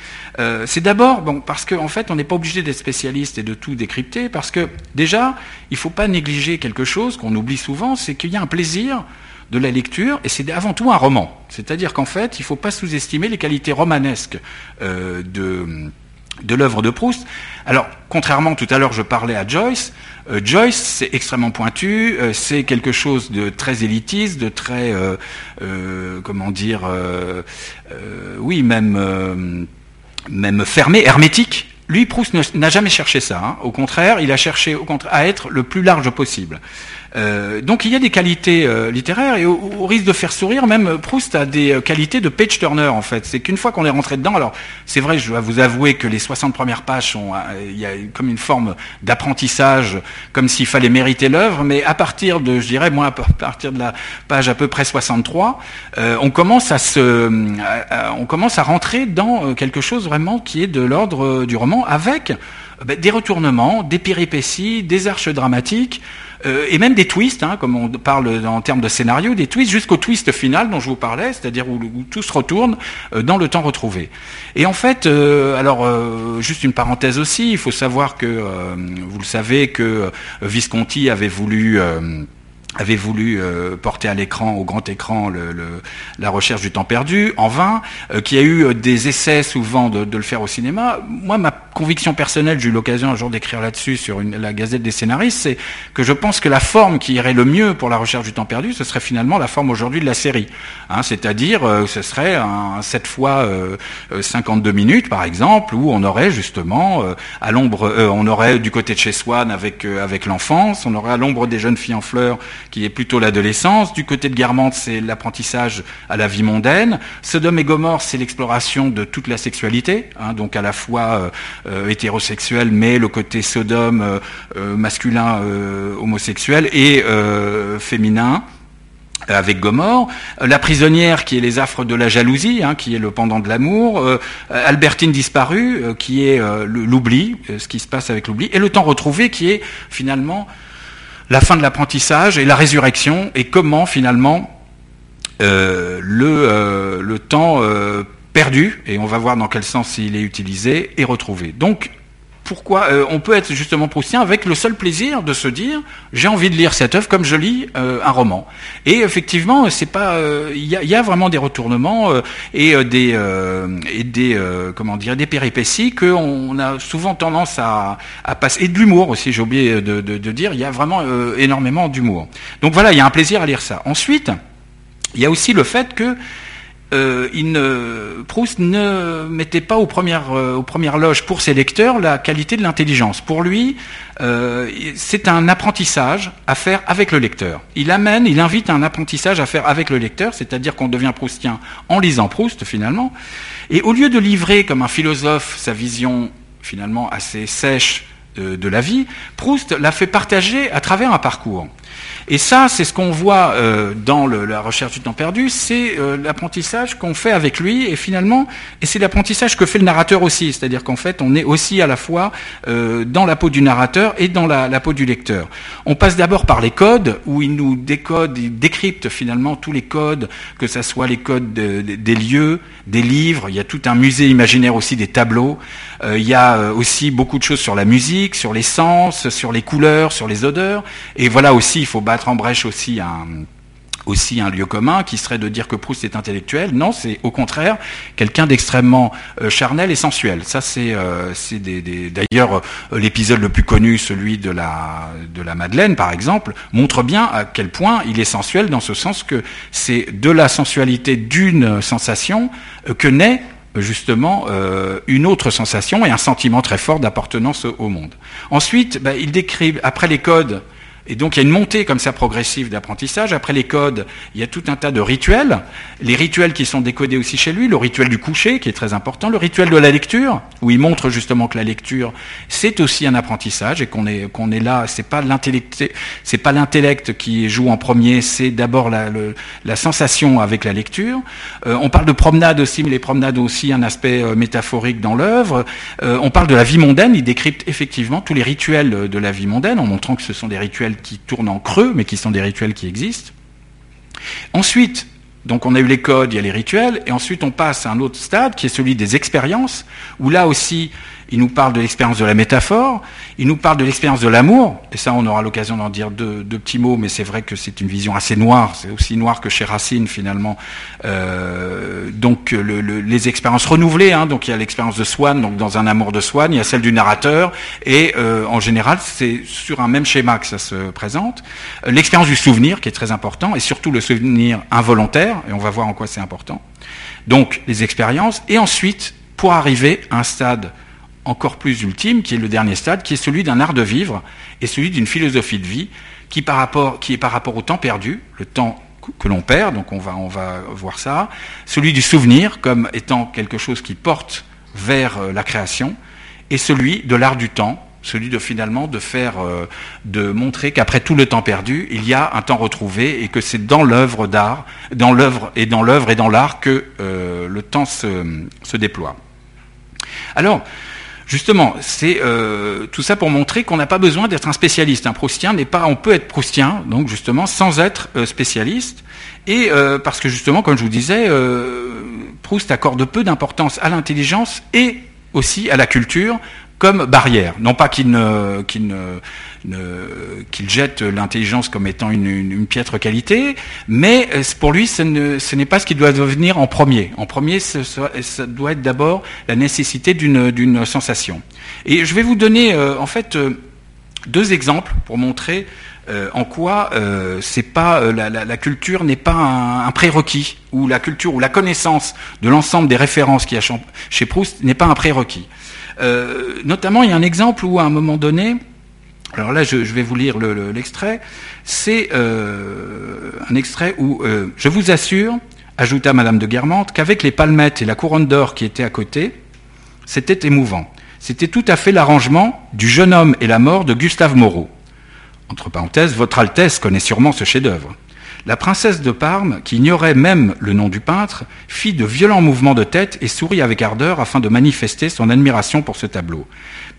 Euh, c'est d'abord parce qu'en fait, on n'est pas obligé d'être spécialiste et de tout décrypter, parce que déjà, il ne faut pas négliger quelque chose qu'on oublie souvent, c'est qu'il y a un plaisir de la lecture, et c'est avant tout un roman. C'est-à-dire qu'en fait, il ne faut pas sous-estimer les qualités romanesques de de l'œuvre de Proust. Alors, contrairement tout à l'heure, je parlais à Joyce. Euh, Joyce, c'est extrêmement pointu, euh, c'est quelque chose de très élitiste, de très, euh, comment dire, oui, même, même fermé, hermétique. Lui, Proust n'a jamais cherché ça. Hein. Au contraire, il a cherché au contraire, à être le plus large possible. Euh, donc il y a des qualités euh, littéraires et au, risque de faire sourire, même Proust a des euh, qualités de page turner en fait. C'est qu'une fois qu'on est rentré dedans, alors c'est vrai, je dois vous avouer que les 60 premières pages sont, il y a comme une forme d'apprentissage, comme s'il fallait mériter l'œuvre, mais à partir de, je dirais moi, à partir de la page à peu près 63, on commence à se, on commence à rentrer dans quelque chose vraiment qui est de l'ordre du roman avec ben, des retournements, des péripéties, des arches dramatiques. Euh, et même des twists, hein, comme on parle en termes de scénario, des twists jusqu'au twist final dont je vous parlais, c'est-à-dire où, tout se retourne euh, dans le temps retrouvé. Et en fait, euh, alors juste une parenthèse aussi, il faut savoir que vous le savez que Visconti avait voulu avait voulu euh, porter à l'écran, au grand écran, le, la recherche du temps perdu, en vain, euh, qui a eu euh, des essais souvent de, de, le faire au cinéma. Moi, ma conviction personnelle, j'ai eu l'occasion un jour d'écrire là-dessus sur une, la Gazette des scénaristes, c'est que je pense que la forme qui irait le mieux pour la recherche du temps perdu, ce serait finalement la forme aujourd'hui de la série. Hein, C'est-à-dire, ce serait un 7 fois 52 minutes, par exemple, où on aurait justement à l'ombre, on aurait du côté de chez Swann avec, avec l'enfance, on aurait à l'ombre des jeunes filles en fleurs qui est plutôt l'adolescence. Du côté de Guermantes, c'est l'apprentissage à la vie mondaine. Sodome et Gomorre, c'est l'exploration de toute la sexualité, hein, donc à la fois euh, euh, hétérosexuel, mais le côté Sodome euh, masculin homosexuel et féminin. avec Gomorre, la prisonnière qui est les affres de la jalousie, hein, qui est le pendant de l'amour, Albertine disparue, qui est l'oubli, ce qui se passe avec l'oubli, et le temps retrouvé qui est finalement la fin de l'apprentissage et la résurrection, et comment finalement le, le temps perdu, et on va voir dans quel sens il est utilisé, et retrouvé. Pourquoi euh, on peut être justement proustien avec le seul plaisir de se dire j'ai envie de lire cette œuvre comme je lis euh, un roman. Et effectivement, c'est pas euh, il y, a, vraiment des retournements et des et des comment dire des péripéties qu'on a souvent tendance à, passer et de l'humour aussi. J'ai oublié de, de, dire il y a vraiment énormément d'humour. Donc voilà, il y a un plaisir à lire ça. Ensuite, il y a aussi le fait que euh, Proust ne mettait pas aux premières, euh, aux premières loges pour ses lecteurs la qualité de l'intelligence. Pour lui, euh, c'est un apprentissage à faire avec le lecteur. Il amène, il invite un apprentissage à faire avec le lecteur, c'est-à-dire qu'on devient proustien en lisant Proust finalement. Et au lieu de livrer comme un philosophe sa vision finalement assez sèche de la vie, Proust l'a fait partager à travers un parcours. Et ça, c'est ce qu'on voit euh, dans la recherche du temps perdu, c'est euh, l'apprentissage qu'on fait avec lui, et finalement, et c'est l'apprentissage que fait le narrateur aussi, c'est-à-dire qu'en fait, on est aussi à la fois euh, dans la peau du narrateur et dans la, peau du lecteur. On passe d'abord par les codes, où il nous décode, il décrypte finalement tous les codes, que ce soit les codes des lieux, des livres, il y a tout un musée imaginaire aussi des tableaux, il y a aussi beaucoup de choses sur la musique, sur les sens, sur les couleurs, sur les odeurs, et voilà aussi, il faut battre en brèche aussi un, aussi un lieu commun qui serait de dire que Proust est intellectuel. Non, c'est au contraire quelqu'un d'extrêmement euh, charnel et sensuel. Ça, c'est euh, d'ailleurs euh, l'épisode le plus connu, celui de la de la Madeleine, par exemple, montre bien à quel point il est sensuel dans ce sens que c'est de la sensualité d'une sensation que naît justement une autre sensation et un sentiment très fort d'appartenance au monde. Ensuite, bah, il décrit après les codes et donc il y a une montée comme ça progressive d'apprentissage. Après les codes, il y a tout un tas de rituels. Les rituels qui sont décodés aussi chez lui, le rituel du coucher qui est très important, le rituel de la lecture, où il montre justement que la lecture, c'est aussi un apprentissage et qu'on est, qu'on est là, c'est pas l'intellect, c'est pas l'intellect qui joue en premier, c'est d'abord la, la, sensation avec la lecture. Euh, on parle de promenade aussi, mais les promenades ont aussi un aspect euh, métaphorique dans l'œuvre. Euh, on parle de la vie mondaine, il décrypte effectivement tous les rituels de la vie mondaine en montrant que ce sont des rituels qui tournent en creux, mais qui sont des rituels qui existent. Ensuite, donc on a eu les codes, il y a les rituels, et ensuite on passe à un autre stade qui est celui des expériences, où là aussi il nous parle de l'expérience de la métaphore, il nous parle de l'expérience de l'amour, et ça on aura l'occasion d'en dire deux, petits mots, mais c'est vrai que c'est une vision assez noire, c'est aussi noir que chez Racine finalement. Euh, donc les expériences renouvelées, hein, donc il y a l'expérience de Swann, donc dans un amour de Swann, il y a celle du narrateur, et euh, en général c'est sur un même schéma que ça se présente. L'expérience du souvenir qui est très important, et surtout le souvenir involontaire, et on va voir en quoi c'est important. Donc les expériences, et ensuite pour arriver à un stade encore plus ultime, qui est le dernier stade, qui est celui d'un art de vivre et celui d'une philosophie de vie qui, par rapport, qui est par rapport au temps perdu, le temps que l'on perd, donc on va, on va voir ça, celui du souvenir comme étant quelque chose qui porte vers euh, la création, et celui de l'art du temps, celui de finalement de faire, euh, de montrer qu'après tout le temps perdu, il y a un temps retrouvé et que c'est dans l'œuvre d'art, dans l'œuvre et dans l'œuvre et dans l'art que euh, le temps se, se déploie. Alors, Justement, c'est euh, tout ça pour montrer qu'on n'a pas besoin d'être un spécialiste. Un proustien n'est pas, on peut être proustien, donc justement, sans être euh, spécialiste. Et euh, parce que justement, comme je vous disais, Proust accorde peu d'importance à l'intelligence et aussi à la culture comme barrière. Non pas qu'il ne, jette l'intelligence comme étant une, piètre qualité, mais euh, pour lui, ce, n'est pas ce qui doit devenir en premier. En premier, ça doit être d'abord la nécessité d'une sensation. Et je vais vous donner euh, en fait euh, deux exemples pour montrer en quoi pas la, culture n'est pas un, prérequis ou la culture ou la connaissance de l'ensemble des références qu'il y a chez Proust n'est pas un prérequis. Notamment, il y a un exemple où à un moment donné, alors là, je, vais vous lire l'extrait. C'est euh, un extrait où euh, je vous assure, ajouta Madame de Guermantes, qu'avec les palmettes et la couronne d'or qui étaient à côté, c'était émouvant. C'était tout à fait l'arrangement du jeune homme et la mort de Gustave Moreau. Entre parenthèses, Votre Altesse connaît sûrement ce chef-d'œuvre. La princesse de Parme, qui ignorait même le nom du peintre, fit de violents mouvements de tête et sourit avec ardeur afin de manifester son admiration pour ce tableau.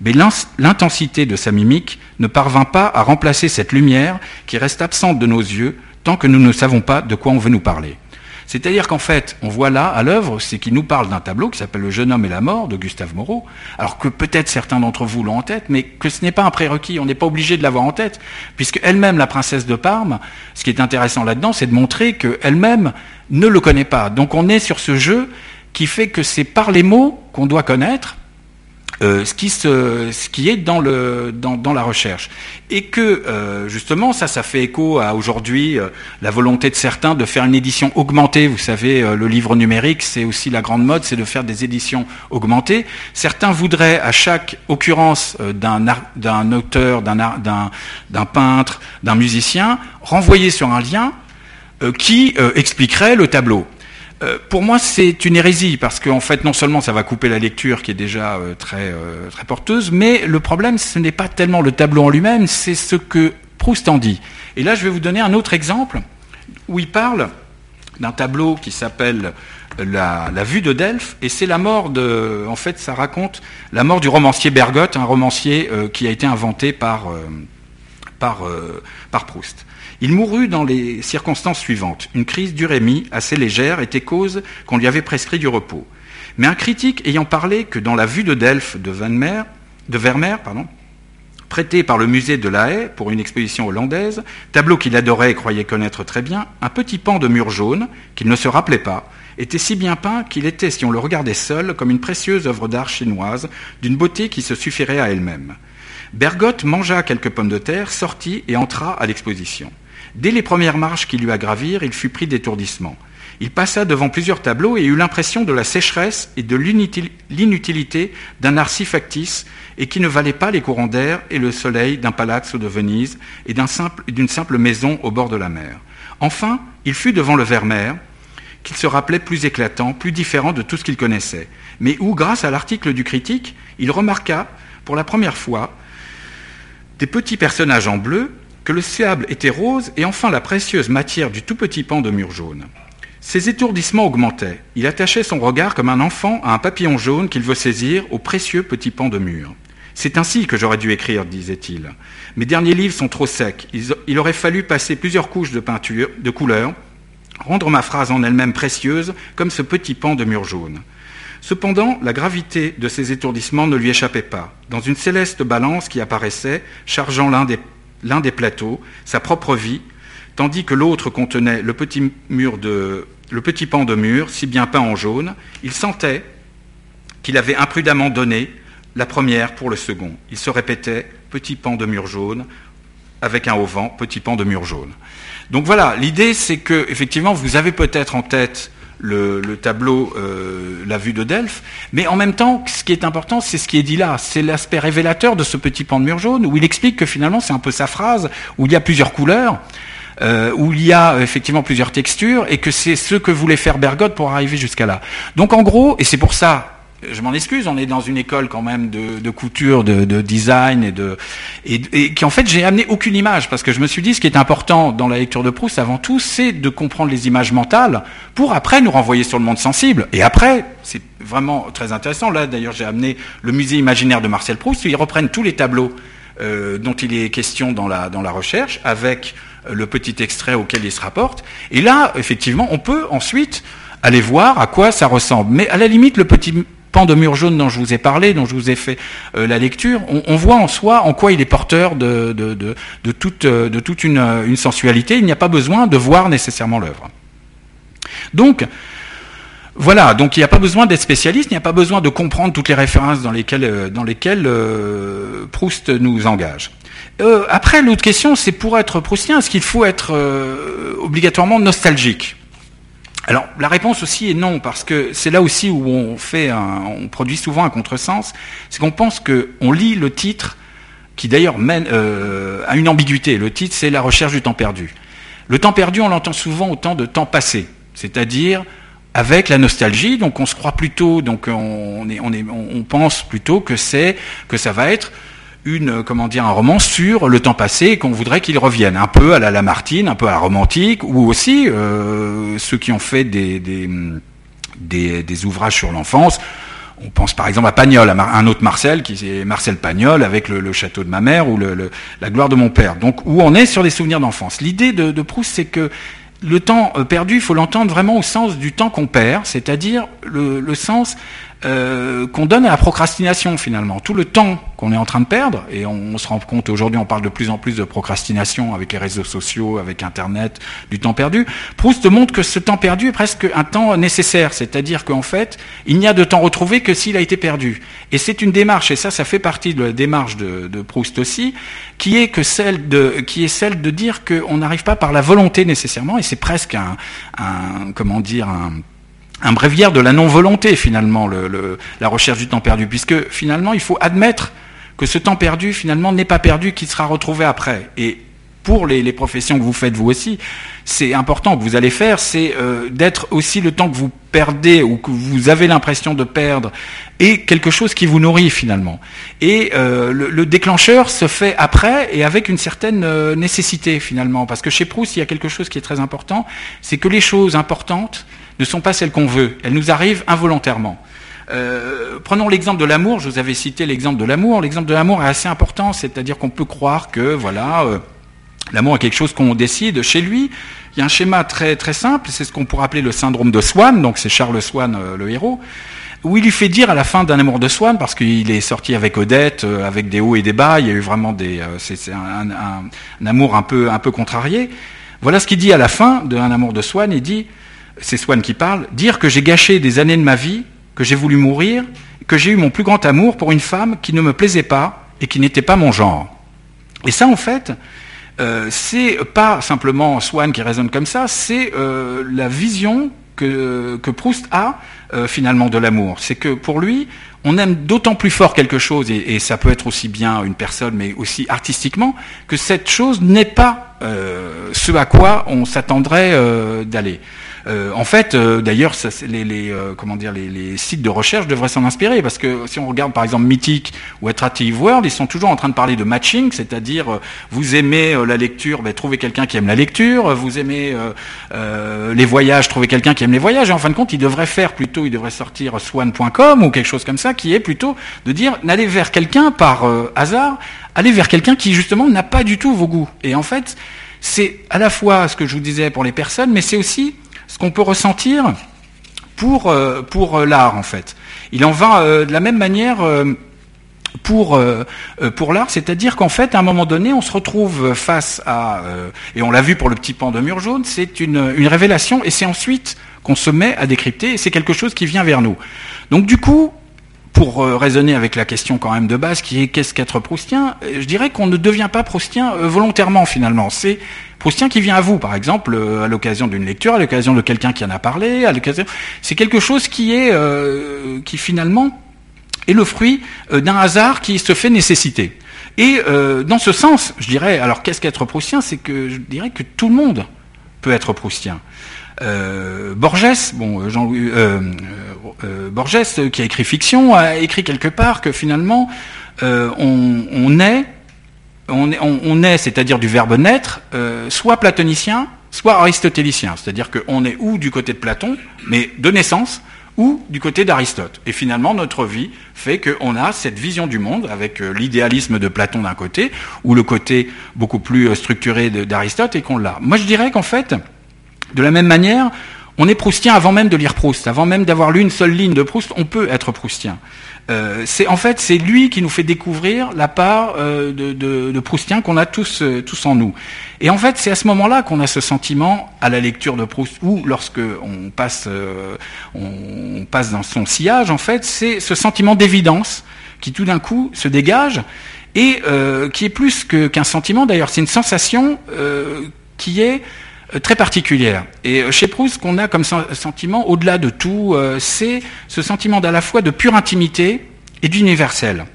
Mais l'intensité de sa mimique ne parvint pas à remplacer cette lumière qui reste absente de nos yeux tant que nous ne savons pas de quoi on veut nous parler. C'est-à-dire qu'en fait, on voit là, à l'œuvre, c'est qu'il nous parle d'un tableau qui s'appelle Le jeune homme et la mort de Gustave Moreau, alors que peut-être certains d'entre vous l'ont en tête, mais que ce n'est pas un prérequis, on n'est pas obligé de l'avoir en tête, puisque elle-même, la princesse de Parme, ce qui est intéressant là-dedans, c'est de montrer qu'elle-même ne le connaît pas. Donc on est sur ce jeu qui fait que c'est par les mots qu'on doit connaître, euh, ce, qui se, ce qui est dans, le, dans, dans la recherche. Et que euh, justement, ça, ça fait écho à aujourd'hui euh, la volonté de certains de faire une édition augmentée. Vous savez, le livre numérique, c'est aussi la grande mode, c'est de faire des éditions augmentées. Certains voudraient, à chaque occurrence d'un auteur, d'un peintre, d'un musicien, renvoyer sur un lien qui expliquerait le tableau. Euh, pour moi, c'est une hérésie parce qu'en fait, non seulement ça va couper la lecture qui est déjà euh, très, euh, très porteuse, mais le problème, ce n'est pas tellement le tableau en lui-même, c'est ce que Proust en dit. Et là, je vais vous donner un autre exemple où il parle d'un tableau qui s'appelle la, vue de Delphes, et c'est la mort de. En fait, ça raconte la mort du romancier Bergotte, un romancier qui a été inventé par Proust. Il mourut dans les circonstances suivantes. Une crise d'urémie assez légère était cause qu'on lui avait prescrit du repos. Mais un critique ayant parlé que dans la vue de Delphes de, Vermeer, pardon, prêté par le musée de La Haye pour une exposition hollandaise, tableau qu'il adorait et croyait connaître très bien, un petit pan de mur jaune, qu'il ne se rappelait pas, était si bien peint qu'il était, si on le regardait seul, comme une précieuse œuvre d'art chinoise, d'une beauté qui se suffirait à elle-même. Bergotte mangea quelques pommes de terre, sortit et entra à l'exposition. Dès les premières marches qu'il eut à gravir, il fut pris d'étourdissement. Il passa devant plusieurs tableaux et eut l'impression de la sécheresse et de l'inutilité d'un art si factice et qui ne valait pas les courants d'air et le soleil d'un palazzo de Venise et d'une simple, simple, maison au bord de la mer. Enfin, il fut devant le Vermeer, qu'il se rappelait plus éclatant, plus différent de tout ce qu'il connaissait, mais où, grâce à l'article du critique, il remarqua pour la première fois des petits personnages en bleu que le sable était rose et enfin la précieuse matière du tout petit pan de mur jaune. Ses étourdissements augmentaient. Il attachait son regard comme un enfant à un papillon jaune qu'il veut saisir au précieux petit pan de mur. C'est ainsi que j'aurais dû écrire, disait-il. Mes derniers livres sont trop secs. Il aurait fallu passer plusieurs couches de peinture, de couleur, rendre ma phrase en elle-même précieuse, comme ce petit pan de mur jaune. Cependant, la gravité de ces étourdissements ne lui échappait pas. Dans une céleste balance qui apparaissait, chargeant l'un des l'un des plateaux, sa propre vie, tandis que l'autre contenait le petit, le petit pan de mur, si bien peint en jaune, il sentait qu'il avait imprudemment donné la première pour le second. Il se répétait petit pan de mur jaune, avec un auvent, petit pan de mur jaune. Donc voilà, l'idée c'est que effectivement vous avez peut-être en tête le, tableau euh, La vue de Delphes, mais en même temps, ce qui est important, c'est ce qui est dit là, c'est l'aspect révélateur de ce petit pan de mur jaune, où il explique que finalement, c'est un peu sa phrase, où il y a plusieurs couleurs, euh, où il y a effectivement plusieurs textures, et que c'est ce que voulait faire Bergotte pour arriver jusqu'à là. Donc en gros, et c'est pour ça je m'en excuse, on est dans une école quand même de, couture, de, design et de et, qui en fait j'ai amené aucune image parce que je me suis dit ce qui est important dans la lecture de Proust avant tout c'est de comprendre les images mentales pour après nous renvoyer sur le monde sensible. Et après c'est vraiment très intéressant. Là d'ailleurs j'ai amené le musée imaginaire de Marcel Proust. Où ils reprennent tous les tableaux euh, dont il est question dans la dans la recherche avec euh, le petit extrait auquel il se rapporte. Et là effectivement on peut ensuite aller voir à quoi ça ressemble. Mais à la limite le petit de mur jaune dont je vous ai parlé, dont je vous ai fait euh, la lecture, on, voit en soi en quoi il est porteur de, toute, euh, toute une, sensualité. Il n'y a pas besoin de voir nécessairement l'œuvre. Donc, voilà, donc il n'y a pas besoin d'être spécialiste, il n'y a pas besoin de comprendre toutes les références euh, dans lesquelles Proust nous engage. après, l'autre question, c'est pour être proustien, est-ce qu'il faut être obligatoirement nostalgique? Alors la réponse aussi est non, parce que c'est là aussi où on fait, on produit souvent un contresens, c'est qu'on pense qu'on lit le titre qui d'ailleurs mène euh, à une ambiguïté. Le titre c'est la recherche du temps perdu. Le temps perdu, on l'entend souvent au temps de temps passé, c'est-à-dire avec la nostalgie. Donc on se croit plutôt, donc on, est, on, est, on pense plutôt que c'est que ça va être une, comment dire, un roman sur le temps passé et qu'on voudrait qu'il revienne, un peu à la Lamartine, un peu à la romantique, ou aussi euh, ceux qui ont fait des, des, des, ouvrages sur l'enfance. On pense par exemple à Pagnol, à un autre Marcel, qui est Marcel Pagnol, avec le, château de ma mère ou la gloire de mon père. Donc, où on est sur des souvenirs d'enfance. L'idée de, Proust, c'est que le temps euh, perdu, il faut l'entendre vraiment au sens du temps qu'on perd, c'est-à-dire le, sens euh, qu'on donne à la procrastination finalement. Tout le temps qu'on est en train de perdre, et on, se rend compte aujourd'hui, on parle de plus en plus de procrastination avec les réseaux sociaux, avec Internet, du temps perdu. Proust montre que ce temps perdu est presque un temps nécessaire, c'est-à-dire qu'en fait, il n'y a de temps retrouvé que s'il a été perdu. Et c'est une démarche, et ça, ça fait partie de la démarche de, de Proust aussi, qui est que celle de, qui est celle de dire qu'on n'arrive pas par la volonté nécessairement, et c'est presque un, un, comment dire, un un bréviaire de la non-volonté finalement, le, la recherche du temps perdu, puisque finalement il faut admettre que ce temps perdu finalement n'est pas perdu, qu'il sera retrouvé après. Et pour les, professions que vous faites vous aussi, c'est important que vous allez faire, c'est euh, d'être aussi le temps que vous perdez ou que vous avez l'impression de perdre et quelque chose qui vous nourrit finalement. Et euh, le, le, déclencheur se fait après et avec une certaine euh, nécessité finalement, parce que chez Proust il y a quelque chose qui est très important, c'est que les choses importantes ne sont pas celles qu'on veut. Elles nous arrivent involontairement. Euh, prenons l'exemple de l'amour. Je vous avais cité l'exemple de l'amour. L'exemple de l'amour est assez important, c'est-à-dire qu'on peut croire que voilà, euh, l'amour est quelque chose qu'on décide chez lui. Il y a un schéma très très simple. C'est ce qu'on pourrait appeler le syndrome de Swann. Donc c'est Charles Swann, euh, le héros où il lui fait dire à la fin d'un amour de Swann, parce qu'il est sorti avec Odette, avec des hauts et des bas, il y a eu vraiment des, c'est un, amour un peu un peu contrarié. Voilà ce qu'il dit à la fin d'un amour de Swann. Il dit c'est Swann qui parle, dire que j'ai gâché des années de ma vie, que j'ai voulu mourir, que j'ai eu mon plus grand amour pour une femme qui ne me plaisait pas et qui n'était pas mon genre. Et ça, en fait, euh, c'est pas simplement Swann qui raisonne comme ça, c'est euh, la vision que, que Proust a euh, finalement de l'amour. C'est que pour lui, on aime d'autant plus fort quelque chose, et, ça peut être aussi bien une personne, mais aussi artistiquement, que cette chose n'est pas euh, ce à quoi on s'attendrait d'aller. Euh, en fait, euh, d'ailleurs, les, euh, comment dire, les, les, sites de recherche devraient s'en inspirer parce que si on regarde par exemple Mythic ou Attractive World, ils sont toujours en train de parler de matching, c'est-à-dire vous aimez la lecture, ben, trouvez quelqu'un qui aime la lecture, vous aimez les voyages, trouvez quelqu'un qui aime les voyages. Et en fin de compte, ils devraient faire plutôt, ils devraient sortir swan.com ou quelque chose comme ça, qui est plutôt de dire n'allez vers quelqu'un par hasard, allez vers quelqu'un qui justement n'a pas du tout vos goûts. Et en fait, c'est à la fois ce que je vous disais pour les personnes, mais c'est aussi ce qu'on peut ressentir pour, euh, pour euh, l'art, en fait. Il en va euh, de la même manière pour, pour l'art, c'est-à-dire qu'en fait, à un moment donné, on se retrouve face à, et on l'a vu pour le petit pan de mur jaune, c'est une, une révélation, et c'est ensuite qu'on se met à décrypter, et c'est quelque chose qui vient vers nous. Donc du coup, pour raisonner avec la question quand même de base, qui est qu'est-ce qu'être proustien, je dirais qu'on ne devient pas proustien volontairement finalement. C'est Proustien qui vient à vous, par exemple, euh, à l'occasion d'une lecture, à l'occasion de quelqu'un qui en a parlé, à l'occasion. C'est quelque chose qui est, euh, qui finalement est le fruit euh, d'un hasard qui se fait nécessiter. Et dans ce sens, je dirais, alors qu'est-ce qu'être proustien? C'est que je dirais que tout le monde peut être proustien. Borges, bon, Jean Borges, qui a écrit fiction, a écrit quelque part que finalement, on, on est on est, c'est-à-dire du verbe naître, euh, soit platonicien, soit aristotélicien. C'est-à-dire qu'on est ou du côté de Platon, mais de naissance, ou du côté d'Aristote. Et finalement, notre vie fait qu'on a cette vision du monde, avec euh, l'idéalisme de Platon d'un côté, ou le côté beaucoup plus euh, structuré d'Aristote, et qu'on l'a. Moi, je dirais qu'en fait, de la même manière, on est proustien avant même de lire Proust, avant même d'avoir lu une seule ligne de Proust, on peut être proustien. Euh, c'est en fait c'est lui qui nous fait découvrir la part euh, de, Proustien qu'on a tous euh, tous en nous. Et en fait c'est à ce moment-là qu'on a ce sentiment à la lecture de Proust ou lorsque on passe on, passe dans son sillage en fait c'est ce sentiment d'évidence qui tout d'un coup se dégage et qui est plus qu'un sentiment d'ailleurs c'est une sensation qui est très particulière. Et euh, chez Proust, ce qu'on a comme sentiment, au-delà de tout, euh, c'est ce sentiment d'à la fois de pure intimité et d'universel.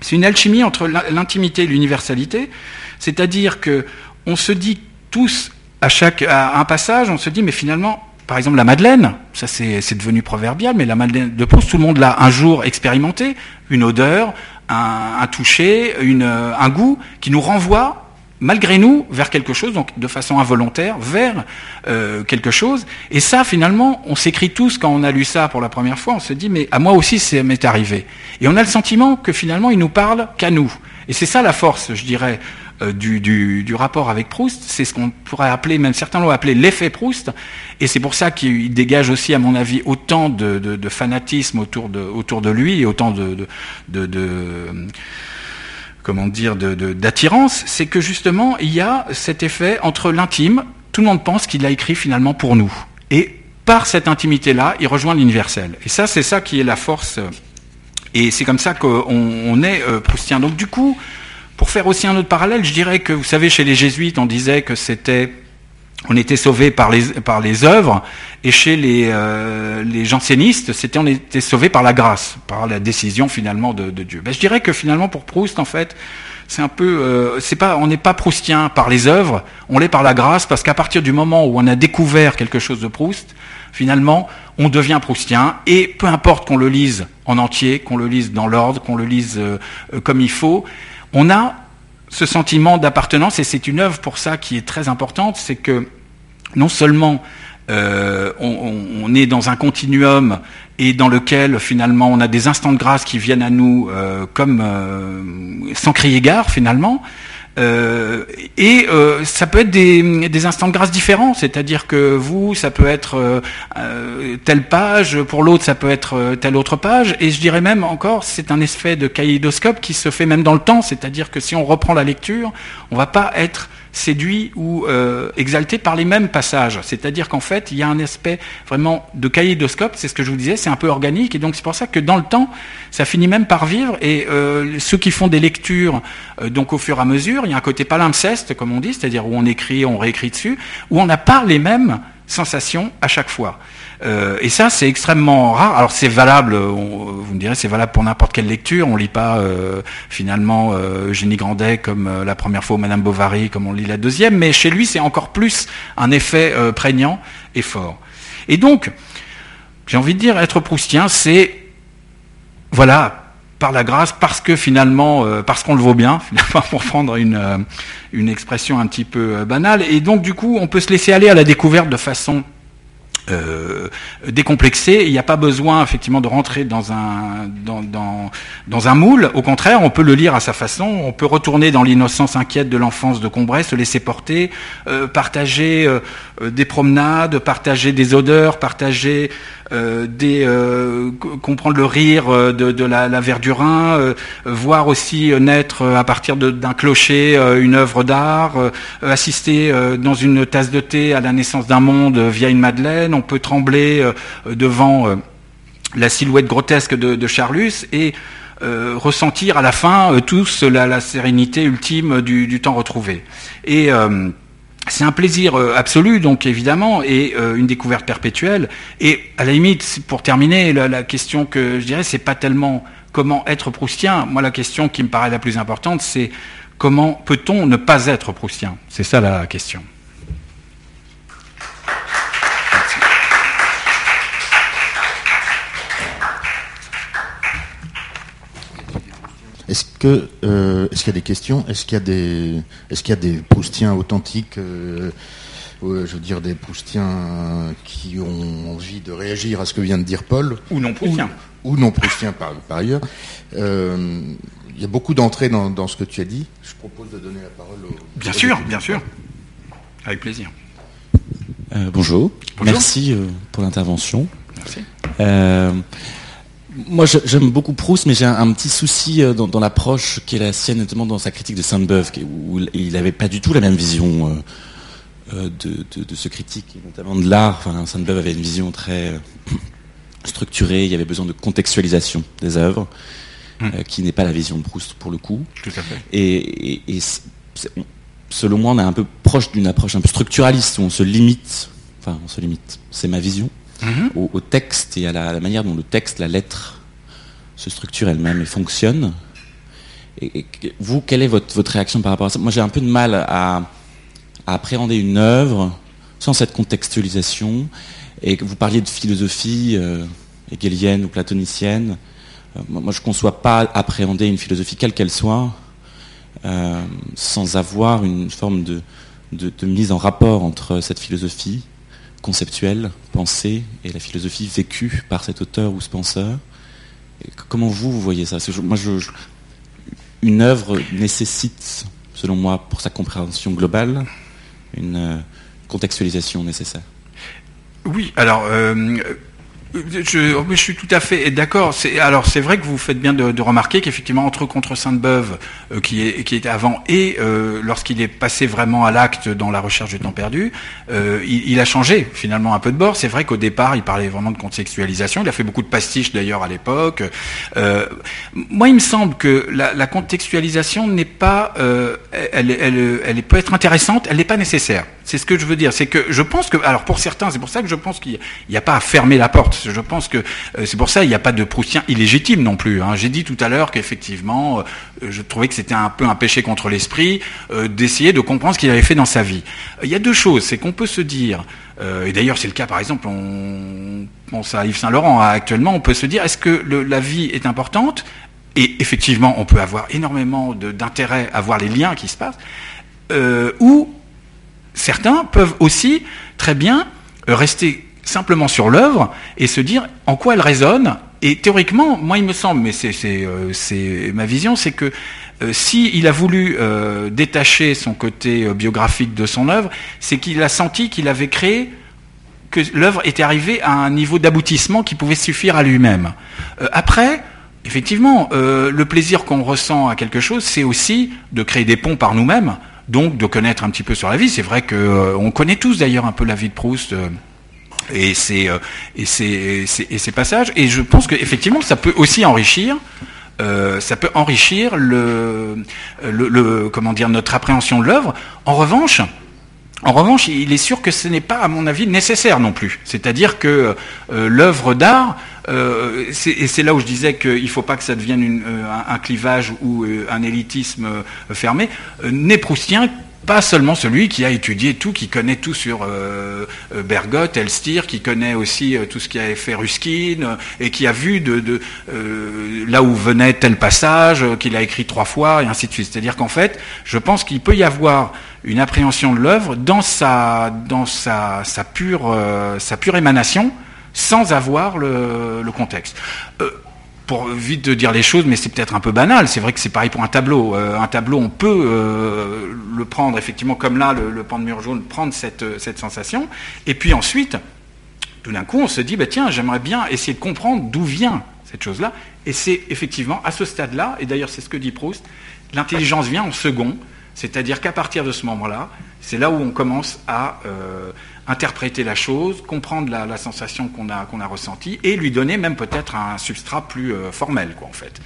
C'est une alchimie entre l'intimité et l'universalité, c'est-à-dire que on se dit tous à chaque un passage, on se dit mais finalement par exemple, la Madeleine, ça c'est devenu proverbial, mais la Madeleine de Proust, tout le monde l'a un jour expérimenté, une odeur, un, toucher, un goût qui nous renvoie malgré nous vers quelque chose, donc de façon involontaire, vers euh, quelque chose. Et ça, finalement, on s'écrit tous quand on a lu ça pour la première fois, on se dit, mais à moi aussi, ça m'est arrivé. Et on a le sentiment que finalement, il nous parle qu'à nous. Et c'est ça la force, je dirais, euh, du, du, rapport avec Proust, c'est ce qu'on pourrait appeler, même certains l'ont appelé l'effet Proust, et c'est pour ça qu'il dégage aussi, à mon avis, autant de, de, fanatisme autour de, autour de lui, et autant de, de comment dire, d'attirance, c'est que justement, il y a cet effet entre l'intime, tout le monde pense qu'il l'a écrit finalement pour nous, et par cette intimité-là, il rejoint l'universel. Et ça, c'est ça qui est la force, et c'est comme ça qu'on est euh, proustien. Donc du coup, pour faire aussi un autre parallèle, je dirais que, vous savez, chez les jésuites, on disait que c'était on était sauvé par les, par les œuvres, et chez les, euh, les jansénistes, c'était on était sauvé par la grâce, par la décision finalement de, Dieu. Ben, je dirais que finalement pour Proust, en fait, c'est un peu, euh, c'est pas, on n'est pas proustien par les œuvres, on l'est par la grâce, parce qu'à partir du moment où on a découvert quelque chose de Proust, finalement, on devient proustien, et peu importe qu'on le lise en entier, qu'on le lise dans l'ordre, qu'on le lise euh, comme il faut, on a ce sentiment d'appartenance, et c'est une œuvre pour ça qui est très importante, c'est que non seulement euh, on, est dans un continuum et dans lequel finalement on a des instants de grâce qui viennent à nous euh, comme euh, sans crier gare finalement, euh, et euh, ça peut être des, instants de grâce différents, c'est-à-dire que vous, ça peut être euh, telle page, pour l'autre, ça peut être telle autre page, et je dirais même encore, c'est un effet de kaléidoscope qui se fait même dans le temps, c'est-à-dire que si on reprend la lecture, on va pas être séduit ou euh, exalté par les mêmes passages. C'est-à-dire qu'en fait, il y a un aspect vraiment de kaléidoscope, c'est ce que je vous disais, c'est un peu organique, et donc c'est pour ça que dans le temps, ça finit même par vivre, et euh, ceux qui font des lectures, euh, donc au fur et à mesure, il y a un côté palimpseste, comme on dit, c'est-à-dire où on écrit, on réécrit dessus, où on n'a pas les mêmes sensations à chaque fois. Euh, et ça, c'est extrêmement rare. Alors c'est valable, vous me direz, c'est valable pour n'importe quelle lecture. On lit pas euh, finalement euh, Eugénie Grandet comme euh, la première fois ou Madame Bovary comme on lit la deuxième, mais chez lui, c'est encore plus un effet prégnant et fort. Et donc, j'ai envie de dire, être proustien, c'est voilà, par la grâce, parce que finalement, parce qu'on le vaut bien, finalement, pour prendre une, une expression un petit peu banale. Et donc, du coup, on peut se laisser aller à la découverte de façon euh, décomplexé. Il n'y a pas besoin effectivement de rentrer dans un, dans, dans, un moule. Au contraire, on peut le lire à sa façon. On peut retourner dans l'innocence inquiète de l'enfance de Combray, se laisser porter, euh, partager euh, des promenades, partager des odeurs, partager des, euh, comprendre le rire euh, de, de la, la Verdurin, voir aussi naître à partir d'un clocher une œuvre d'art, assister dans une tasse de thé à la naissance d'un monde via une madeleine. On peut trembler devant la silhouette grotesque de, de Charlus et ressentir à la fin tous la, la, sérénité ultime du, du temps retrouvé. Et c'est un plaisir euh, absolu, donc évidemment, et euh, une découverte perpétuelle. Et à la limite, pour terminer, la, question que je dirais, c'est pas tellement comment être proustien. Moi, la question qui me paraît la plus importante, c'est comment peut-on ne pas être proustien? C'est ça la question. Est-ce que euh, est-ce qu'il y a des questions? Est-ce qu'il y a des est-ce qu'il y a des Proustiens authentiques euh, je veux dire des Proustiens qui ont envie de réagir à ce que vient de dire Paul? Ou non Proustiens. Ou, non Proustiens par, par ailleurs. Euh, il y a beaucoup d'entrées dans, dans, ce que tu as dit. Je propose de donner la parole au. Bien sûr, bien sûr. Avec plaisir. bonjour. bonjour. Merci pour l'intervention. Merci. Moi, j'aime beaucoup Proust, mais j'ai un, petit souci euh, dans, l'approche qui est la sienne, notamment dans sa critique de Sainte-Beuve, où il n'avait pas du tout la même vision euh, euh, de, ce critique, notamment de l'art. Enfin, Sainte-Beuve avait une vision très structurée, il y avait besoin de contextualisation des œuvres, hum. qui n'est pas la vision de Proust pour le coup. Tout à fait. Et, selon moi, on est un peu proche d'une approche un peu structuraliste, où on se limite, enfin, on se limite, c'est ma vision, Mhm. au, texte et à la, manière dont le texte, la lettre, se structure elle-même et fonctionne. Et, vous, quelle est votre, votre, réaction par rapport à ça? Moi, j'ai un peu de mal à, appréhender une œuvre sans cette contextualisation. Et vous parliez de philosophie hegelienne ou platonicienne. moi, je ne conçois pas appréhender une philosophie quelle qu'elle soit sans avoir une forme de, mise en rapport entre cette philosophie conceptuelle, pensée, et la philosophie vécue par cet auteur ou ce penseur. comment vous, voyez ça? Une œuvre nécessite, selon moi, pour sa compréhension globale, une euh, contextualisation nécessaire. Oui, alors euh, je, je, suis tout à fait d'accord. Alors c'est vrai que vous faites bien de, remarquer qu'effectivement entre Contre Sainte-Beuve, euh, qui, est, qui était avant, et euh, lorsqu'il est passé vraiment à l'acte dans la recherche du temps perdu, euh, il, a changé finalement un peu de bord. C'est vrai qu'au départ, il parlait vraiment de contextualisation. Il a fait beaucoup de pastiches d'ailleurs à l'époque. Euh, moi, il me semble que la, contextualisation n'est pas, elle, elle, peut être intéressante, elle n'est pas nécessaire. C'est ce que je veux dire. C'est que je pense que, alors pour certains, c'est pour ça que je pense qu'il n'y a pas à fermer la porte. Je pense que euh, c'est pour ça il n'y a pas de Proustien illégitime non plus. Hein. J'ai dit tout à l'heure qu'effectivement, euh, je trouvais que c'était un peu un péché contre l'esprit euh, d'essayer de comprendre ce qu'il avait fait dans sa vie. Il y a deux choses, c'est qu'on peut se dire, et d'ailleurs c'est le cas par exemple, on pense à Yves Saint-Laurent hein, actuellement, on peut se dire est-ce que la vie est importante? Et effectivement, on peut avoir énormément d'intérêt à voir les liens qui se passent, ou certains peuvent aussi très bien rester simplement sur l'œuvre et se dire en quoi elle résonne. Et théoriquement, moi, il me semble, mais c'est euh, ma vision, c'est que euh, s'il a voulu euh, détacher son côté biographique de son œuvre, c'est qu'il a senti qu'il avait créé que l'œuvre était arrivée à un niveau d'aboutissement qui pouvait suffire à lui-même. après, effectivement, le plaisir qu'on ressent à quelque chose, c'est aussi de créer des ponts par nous-mêmes, donc de connaître un petit peu sur la vie. C'est vrai qu'on connaît tous d'ailleurs un peu la vie de Proust et ces, euh, passages. Et je pense qu'effectivement, ça peut aussi enrichir. Euh, ça peut enrichir le, comment dire notre appréhension de l'œuvre. En revanche, il est sûr que ce n'est pas, à mon avis, nécessaire non plus. C'est-à-dire que euh, l'œuvre d'art, et c'est là où je disais qu'il ne faut pas que ça devienne euh, un, clivage ou un élitisme fermé, n'est proustien pas seulement celui qui a étudié tout, qui connaît tout sur euh, euh Bergotte, Elstir, qui connaît aussi euh, tout ce qui a fait Ruskin, et qui a vu de, là où venait tel passage, qu'il a écrit trois fois, et ainsi de suite. C'est-à-dire qu'en fait, je pense qu'il peut y avoir une appréhension de l'œuvre dans sa, pure, émanation, sans avoir le contexte pour vite de dire les choses, mais c'est peut-être un peu banal. C'est vrai que c'est pareil pour un tableau. Euh, un tableau, on peut euh, le prendre effectivement comme là, le, pan de mur jaune, prendre cette, euh, cette sensation, et puis ensuite, tout d'un coup, on se dit, bah, tiens, j'aimerais bien essayer de comprendre d'où vient cette chose-là. Et c'est effectivement à ce stade-là, et d'ailleurs c'est ce que dit Proust, l'intelligence vient en second, c'est-à-dire qu'à partir de ce moment-là, c'est là où on commence à interpréter la chose, comprendre la, sensation qu'on a, qu'on a ressentie et lui donner même peut-être un substrat plus euh, formel, quoi, en fait.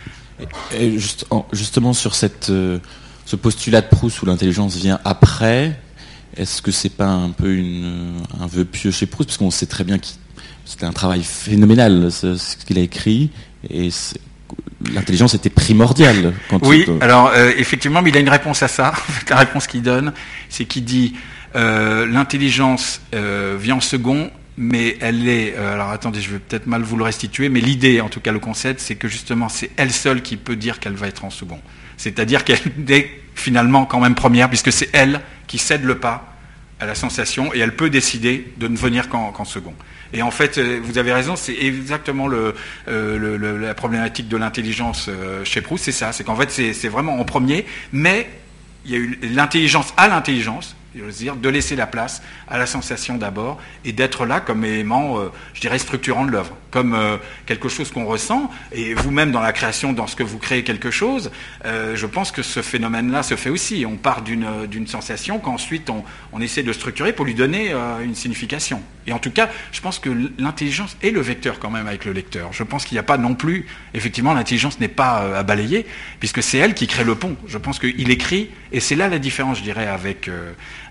Et, justement sur cette, euh, ce postulat de Proust où l'intelligence vient après, est-ce que c'est pas un peu une, un vœu pieux chez Proust? Parce qu'on sait très bien que c'était un travail phénoménal ce, qu'il a écrit et l'intelligence était primordiale. Quand oui, alors euh, effectivement, mais il a une réponse à ça. La réponse qu'il donne, c'est qu'il dit euh, l'intelligence euh, vient en second, mais elle est. Euh, alors attendez, je vais peut-être mal vous le restituer, mais l'idée, en tout cas le concept, c'est que justement c'est elle seule qui peut dire qu'elle va être en second. C'est-à-dire qu'elle est finalement quand même première, puisque c'est elle qui cède le pas à la sensation et elle peut décider de ne venir qu'en second. Et en fait, vous avez raison, c'est exactement la problématique de l'intelligence chez Proust, c'est ça, c'est qu'en fait c'est vraiment en premier, mais il y a l'intelligence à l'intelligence, de laisser la place à la sensation d'abord et d'être là comme élément, euh, je dirais, structurant de l'œuvre, comme euh, quelque chose qu'on ressent. Et vous-même, dans la création, dans ce que vous créez quelque chose, euh, je pense que ce phénomène-là se fait aussi. On part d'une sensation qu'ensuite on, on, essaie de structurer pour lui donner une signification. Et en tout cas, je pense que l'intelligence est le vecteur quand même avec le lecteur. Je pense qu'il n'y a pas non plus, effectivement, l'intelligence n'est pas à balayer, puisque c'est elle qui crée le pont. Je pense qu'il écrit, et c'est là la différence, je dirais, avec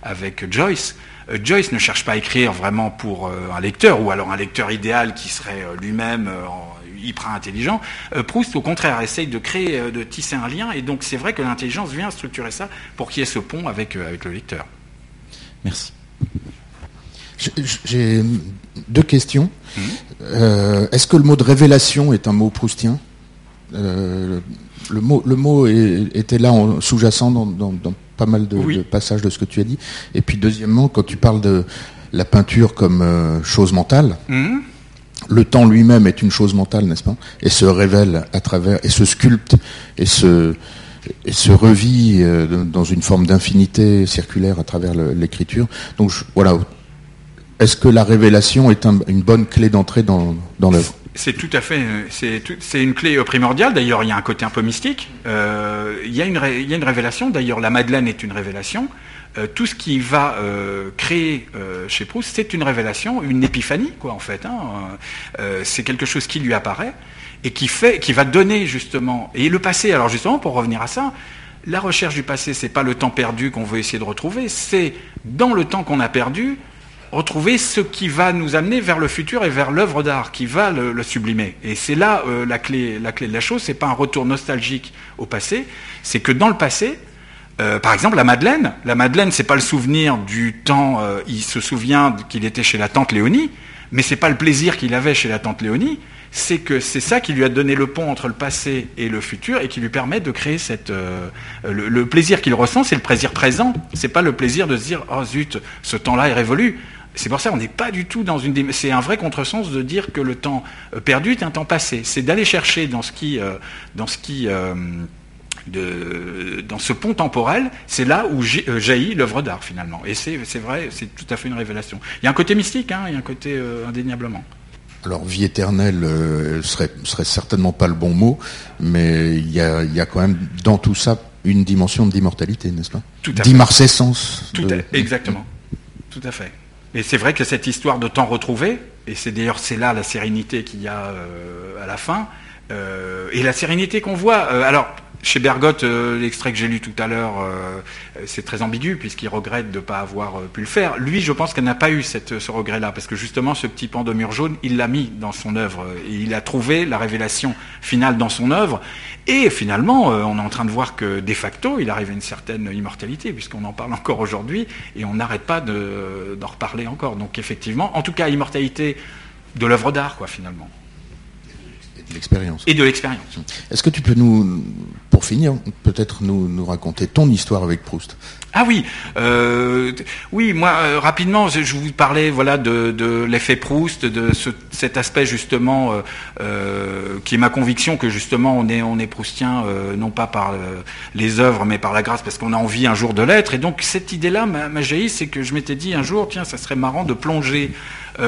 avec Joyce. Euh, Joyce ne cherche pas à écrire vraiment pour euh, un lecteur, ou alors un lecteur idéal qui serait euh, lui-même hyper intelligent. Proust, au contraire, essaye de créer, de tisser un lien, et donc c'est vrai que l'intelligence vient structurer ça pour qu'il y ait ce pont avec, avec le lecteur. Merci. J'ai deux questions. Mmh. Euh, est-ce que le mot de révélation est un mot proustien? Euh, le, mot, le mot était là sous-jacent dans, pas mal de, passages de ce que tu as dit. Et puis deuxièmement, quand tu parles de la peinture comme euh, chose mentale, mmh. le temps lui-même est une chose mentale, n'est-ce pas? Et se révèle à travers, et se sculpte, et se, et se revit dans une forme d'infinité circulaire à travers l'écriture. Donc voilà, est-ce que la révélation est une bonne clé d'entrée dans, dans l'œuvre? C'est tout à fait, c'est une clé primordiale. D'ailleurs, il y a un côté un peu mystique. Euh, il, y a une révélation. D'ailleurs, la Madeleine est une révélation. Euh, tout ce qui va euh, créer chez Proust, c'est une révélation, une épiphanie, quoi, en fait. Hein. c'est quelque chose qui lui apparaît et qui fait, qui va donner justement. Et le passé. Alors justement, pour revenir à ça, la recherche du passé, c'est pas le temps perdu qu'on veut essayer de retrouver. C'est dans le temps qu'on a perdu retrouver ce qui va nous amener vers le futur et vers l'œuvre d'art qui va le, sublimer. Et c'est là euh, la, clé, la clé de la chose, c'est pas un retour nostalgique au passé, c'est que dans le passé, euh, par exemple, la Madeleine, la Madeleine, c'est pas le souvenir du temps, euh, il se souvient qu'il était chez la tante Léonie, mais c'est pas le plaisir qu'il avait chez la tante Léonie, c'est que c'est ça qui lui a donné le pont entre le passé et le futur et qui lui permet de créer cette le, le, plaisir qu'il ressent, c'est le plaisir présent. C'est pas le plaisir de se dire oh zut, ce temps-là est révolu. C'est pour ça qu'on n'est pas du tout dans une. C'est un vrai contresens de dire que le temps euh, perdu est un temps passé. C'est d'aller chercher dans ce qui, euh, dans ce qui, euh, de, dans ce pont temporel, c'est là où jaillit l'œuvre d'art finalement. Et c'est vrai, c'est tout à fait une révélation. Il y a un côté mystique, hein, il y a un côté indéniablement. Alors vie éternelle serait, serait certainement pas le bon mot, mais il y a, il y a quand même dans tout ça une dimension d'immortalité, n'est-ce pas? D'immarcescence. Tout à, exactement. Tout à fait. Et c'est vrai que cette histoire de temps retrouvé, et c'est d'ailleurs c'est là la sérénité qu'il y a euh, à la fin, et la sérénité qu'on voit. Euh, alors chez Bergotte, l'extrait que j'ai lu tout à l'heure, c'est très ambigu puisqu'il regrette de ne pas avoir pu le faire. Lui, je pense qu'elle n'a pas eu ce regret-là parce que justement, ce petit pan de mur jaune, il l'a mis dans son œuvre et il a trouvé la révélation finale dans son œuvre. Et finalement, euh, on est en train de voir que de facto, il arrive à une certaine immortalité, puisqu'on en parle encore aujourd'hui, et on n'arrête pas d'en reparler encore. Donc effectivement, en tout cas, immortalité de l'œuvre d'art, quoi, finalement. Et de l'expérience. Et de l'expérience. Est-ce que tu peux nous, pour finir, peut-être nous, nous raconter ton histoire avec Proust? Ah oui, euh, oui, moi euh, rapidement, je, vous parlais voilà de, l'effet Proust, de cet aspect justement euh, qui est ma conviction que justement on est on est proustien non pas par les œuvres mais par la grâce parce qu'on a envie un jour de l'être et donc cette idée-là m'a jailli, c'est que je m'étais dit un jour tiens ça serait marrant de plonger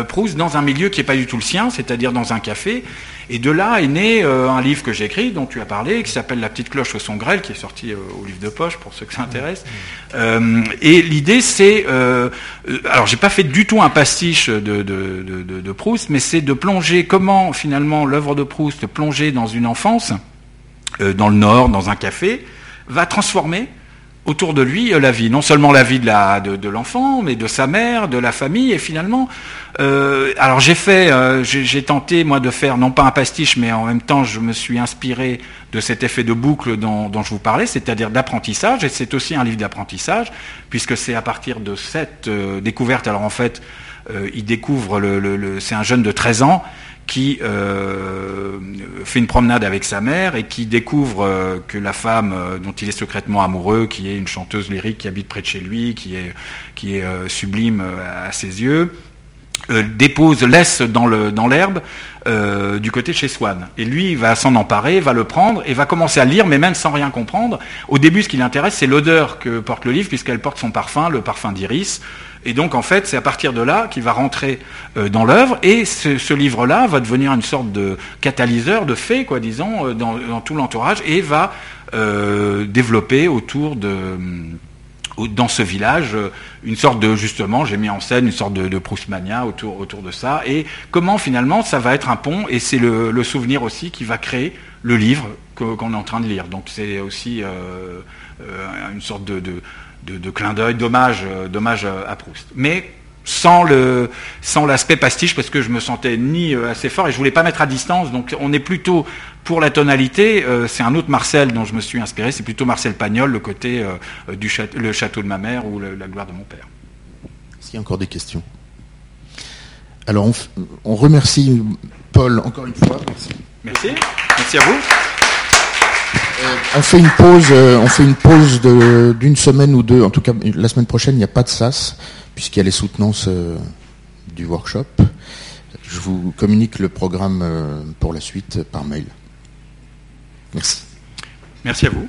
Proust dans un milieu qui n'est pas du tout le sien, c'est-à-dire dans un café et de là est né euh, un livre que j'ai écrit, dont tu as parlé, qui s'appelle La petite cloche au son grêle, qui est sorti euh, au livre de poche pour ceux que ça intéresse. Euh, et l'idée, c'est, alors j'ai pas fait du tout un pastiche de, de Proust, mais c'est de plonger comment finalement l'œuvre de Proust, plonger dans une enfance, dans le Nord, dans un café, va transformer autour de lui euh, la vie, non seulement la vie de, l'enfant, mais de sa mère, de la famille, et finalement, euh, alors j'ai fait, euh, j'ai, tenté moi de faire non pas un pastiche, mais en même temps je me suis inspiré de cet effet de boucle dont, je vous parlais, c'est-à-dire d'apprentissage, et c'est aussi un livre d'apprentissage, puisque c'est à partir de cette découverte, alors en fait, il découvre, le, le, c'est un jeune de 13 ans, qui euh, fait une promenade avec sa mère et qui découvre euh, que la femme euh, dont il est secrètement amoureux, qui est une chanteuse lyrique qui habite près de chez lui, qui est, qui est sublime à ses yeux, dépose, laisse dans le dans l'herbe du côté de chez Swann. Et lui, va s'en emparer, va le prendre et va commencer à lire, mais même sans rien comprendre. Au début, ce qui l'intéresse, c'est l'odeur que porte le livre, puisqu'elle porte son parfum, le parfum d'iris. Et donc, en fait, c'est à partir de là qu'il va rentrer euh, dans l'œuvre, et ce, livre-là va devenir une sorte de catalyseur, de fait, quoi, disons, euh, dans, tout l'entourage, et va euh, développer autour de dans ce village une sorte de justement j'ai mis en scène une sorte de, Proustmania autour de ça. Et comment finalement ça va être un pont. Et c'est le, souvenir aussi qui va créer le livre qu'on est en train de lire. Donc c'est aussi une sorte de, clin d'œil, dommage, euh, dommage à Proust. Mais sans le sans l'aspect pastiche parce que je me sentais ni euh, assez fort et je voulais pas mettre à distance donc on est plutôt pour la tonalité euh, c'est un autre Marcel dont je me suis inspiré c'est plutôt Marcel Pagnol le côté du château, le château de ma mère ou la gloire de mon père est-ce qu'il y a encore des questions? Alors on, remercie Paul encore une fois. Merci. Merci, à vous. Euh, on fait une pause, euh, on fait une pause d'une semaine ou deux. En tout cas, la semaine prochaine, il n'y a pas de SAS puisqu'il y a les soutenances euh, du workshop. Je vous communique le programme pour la suite par mail. Merci. Merci à vous.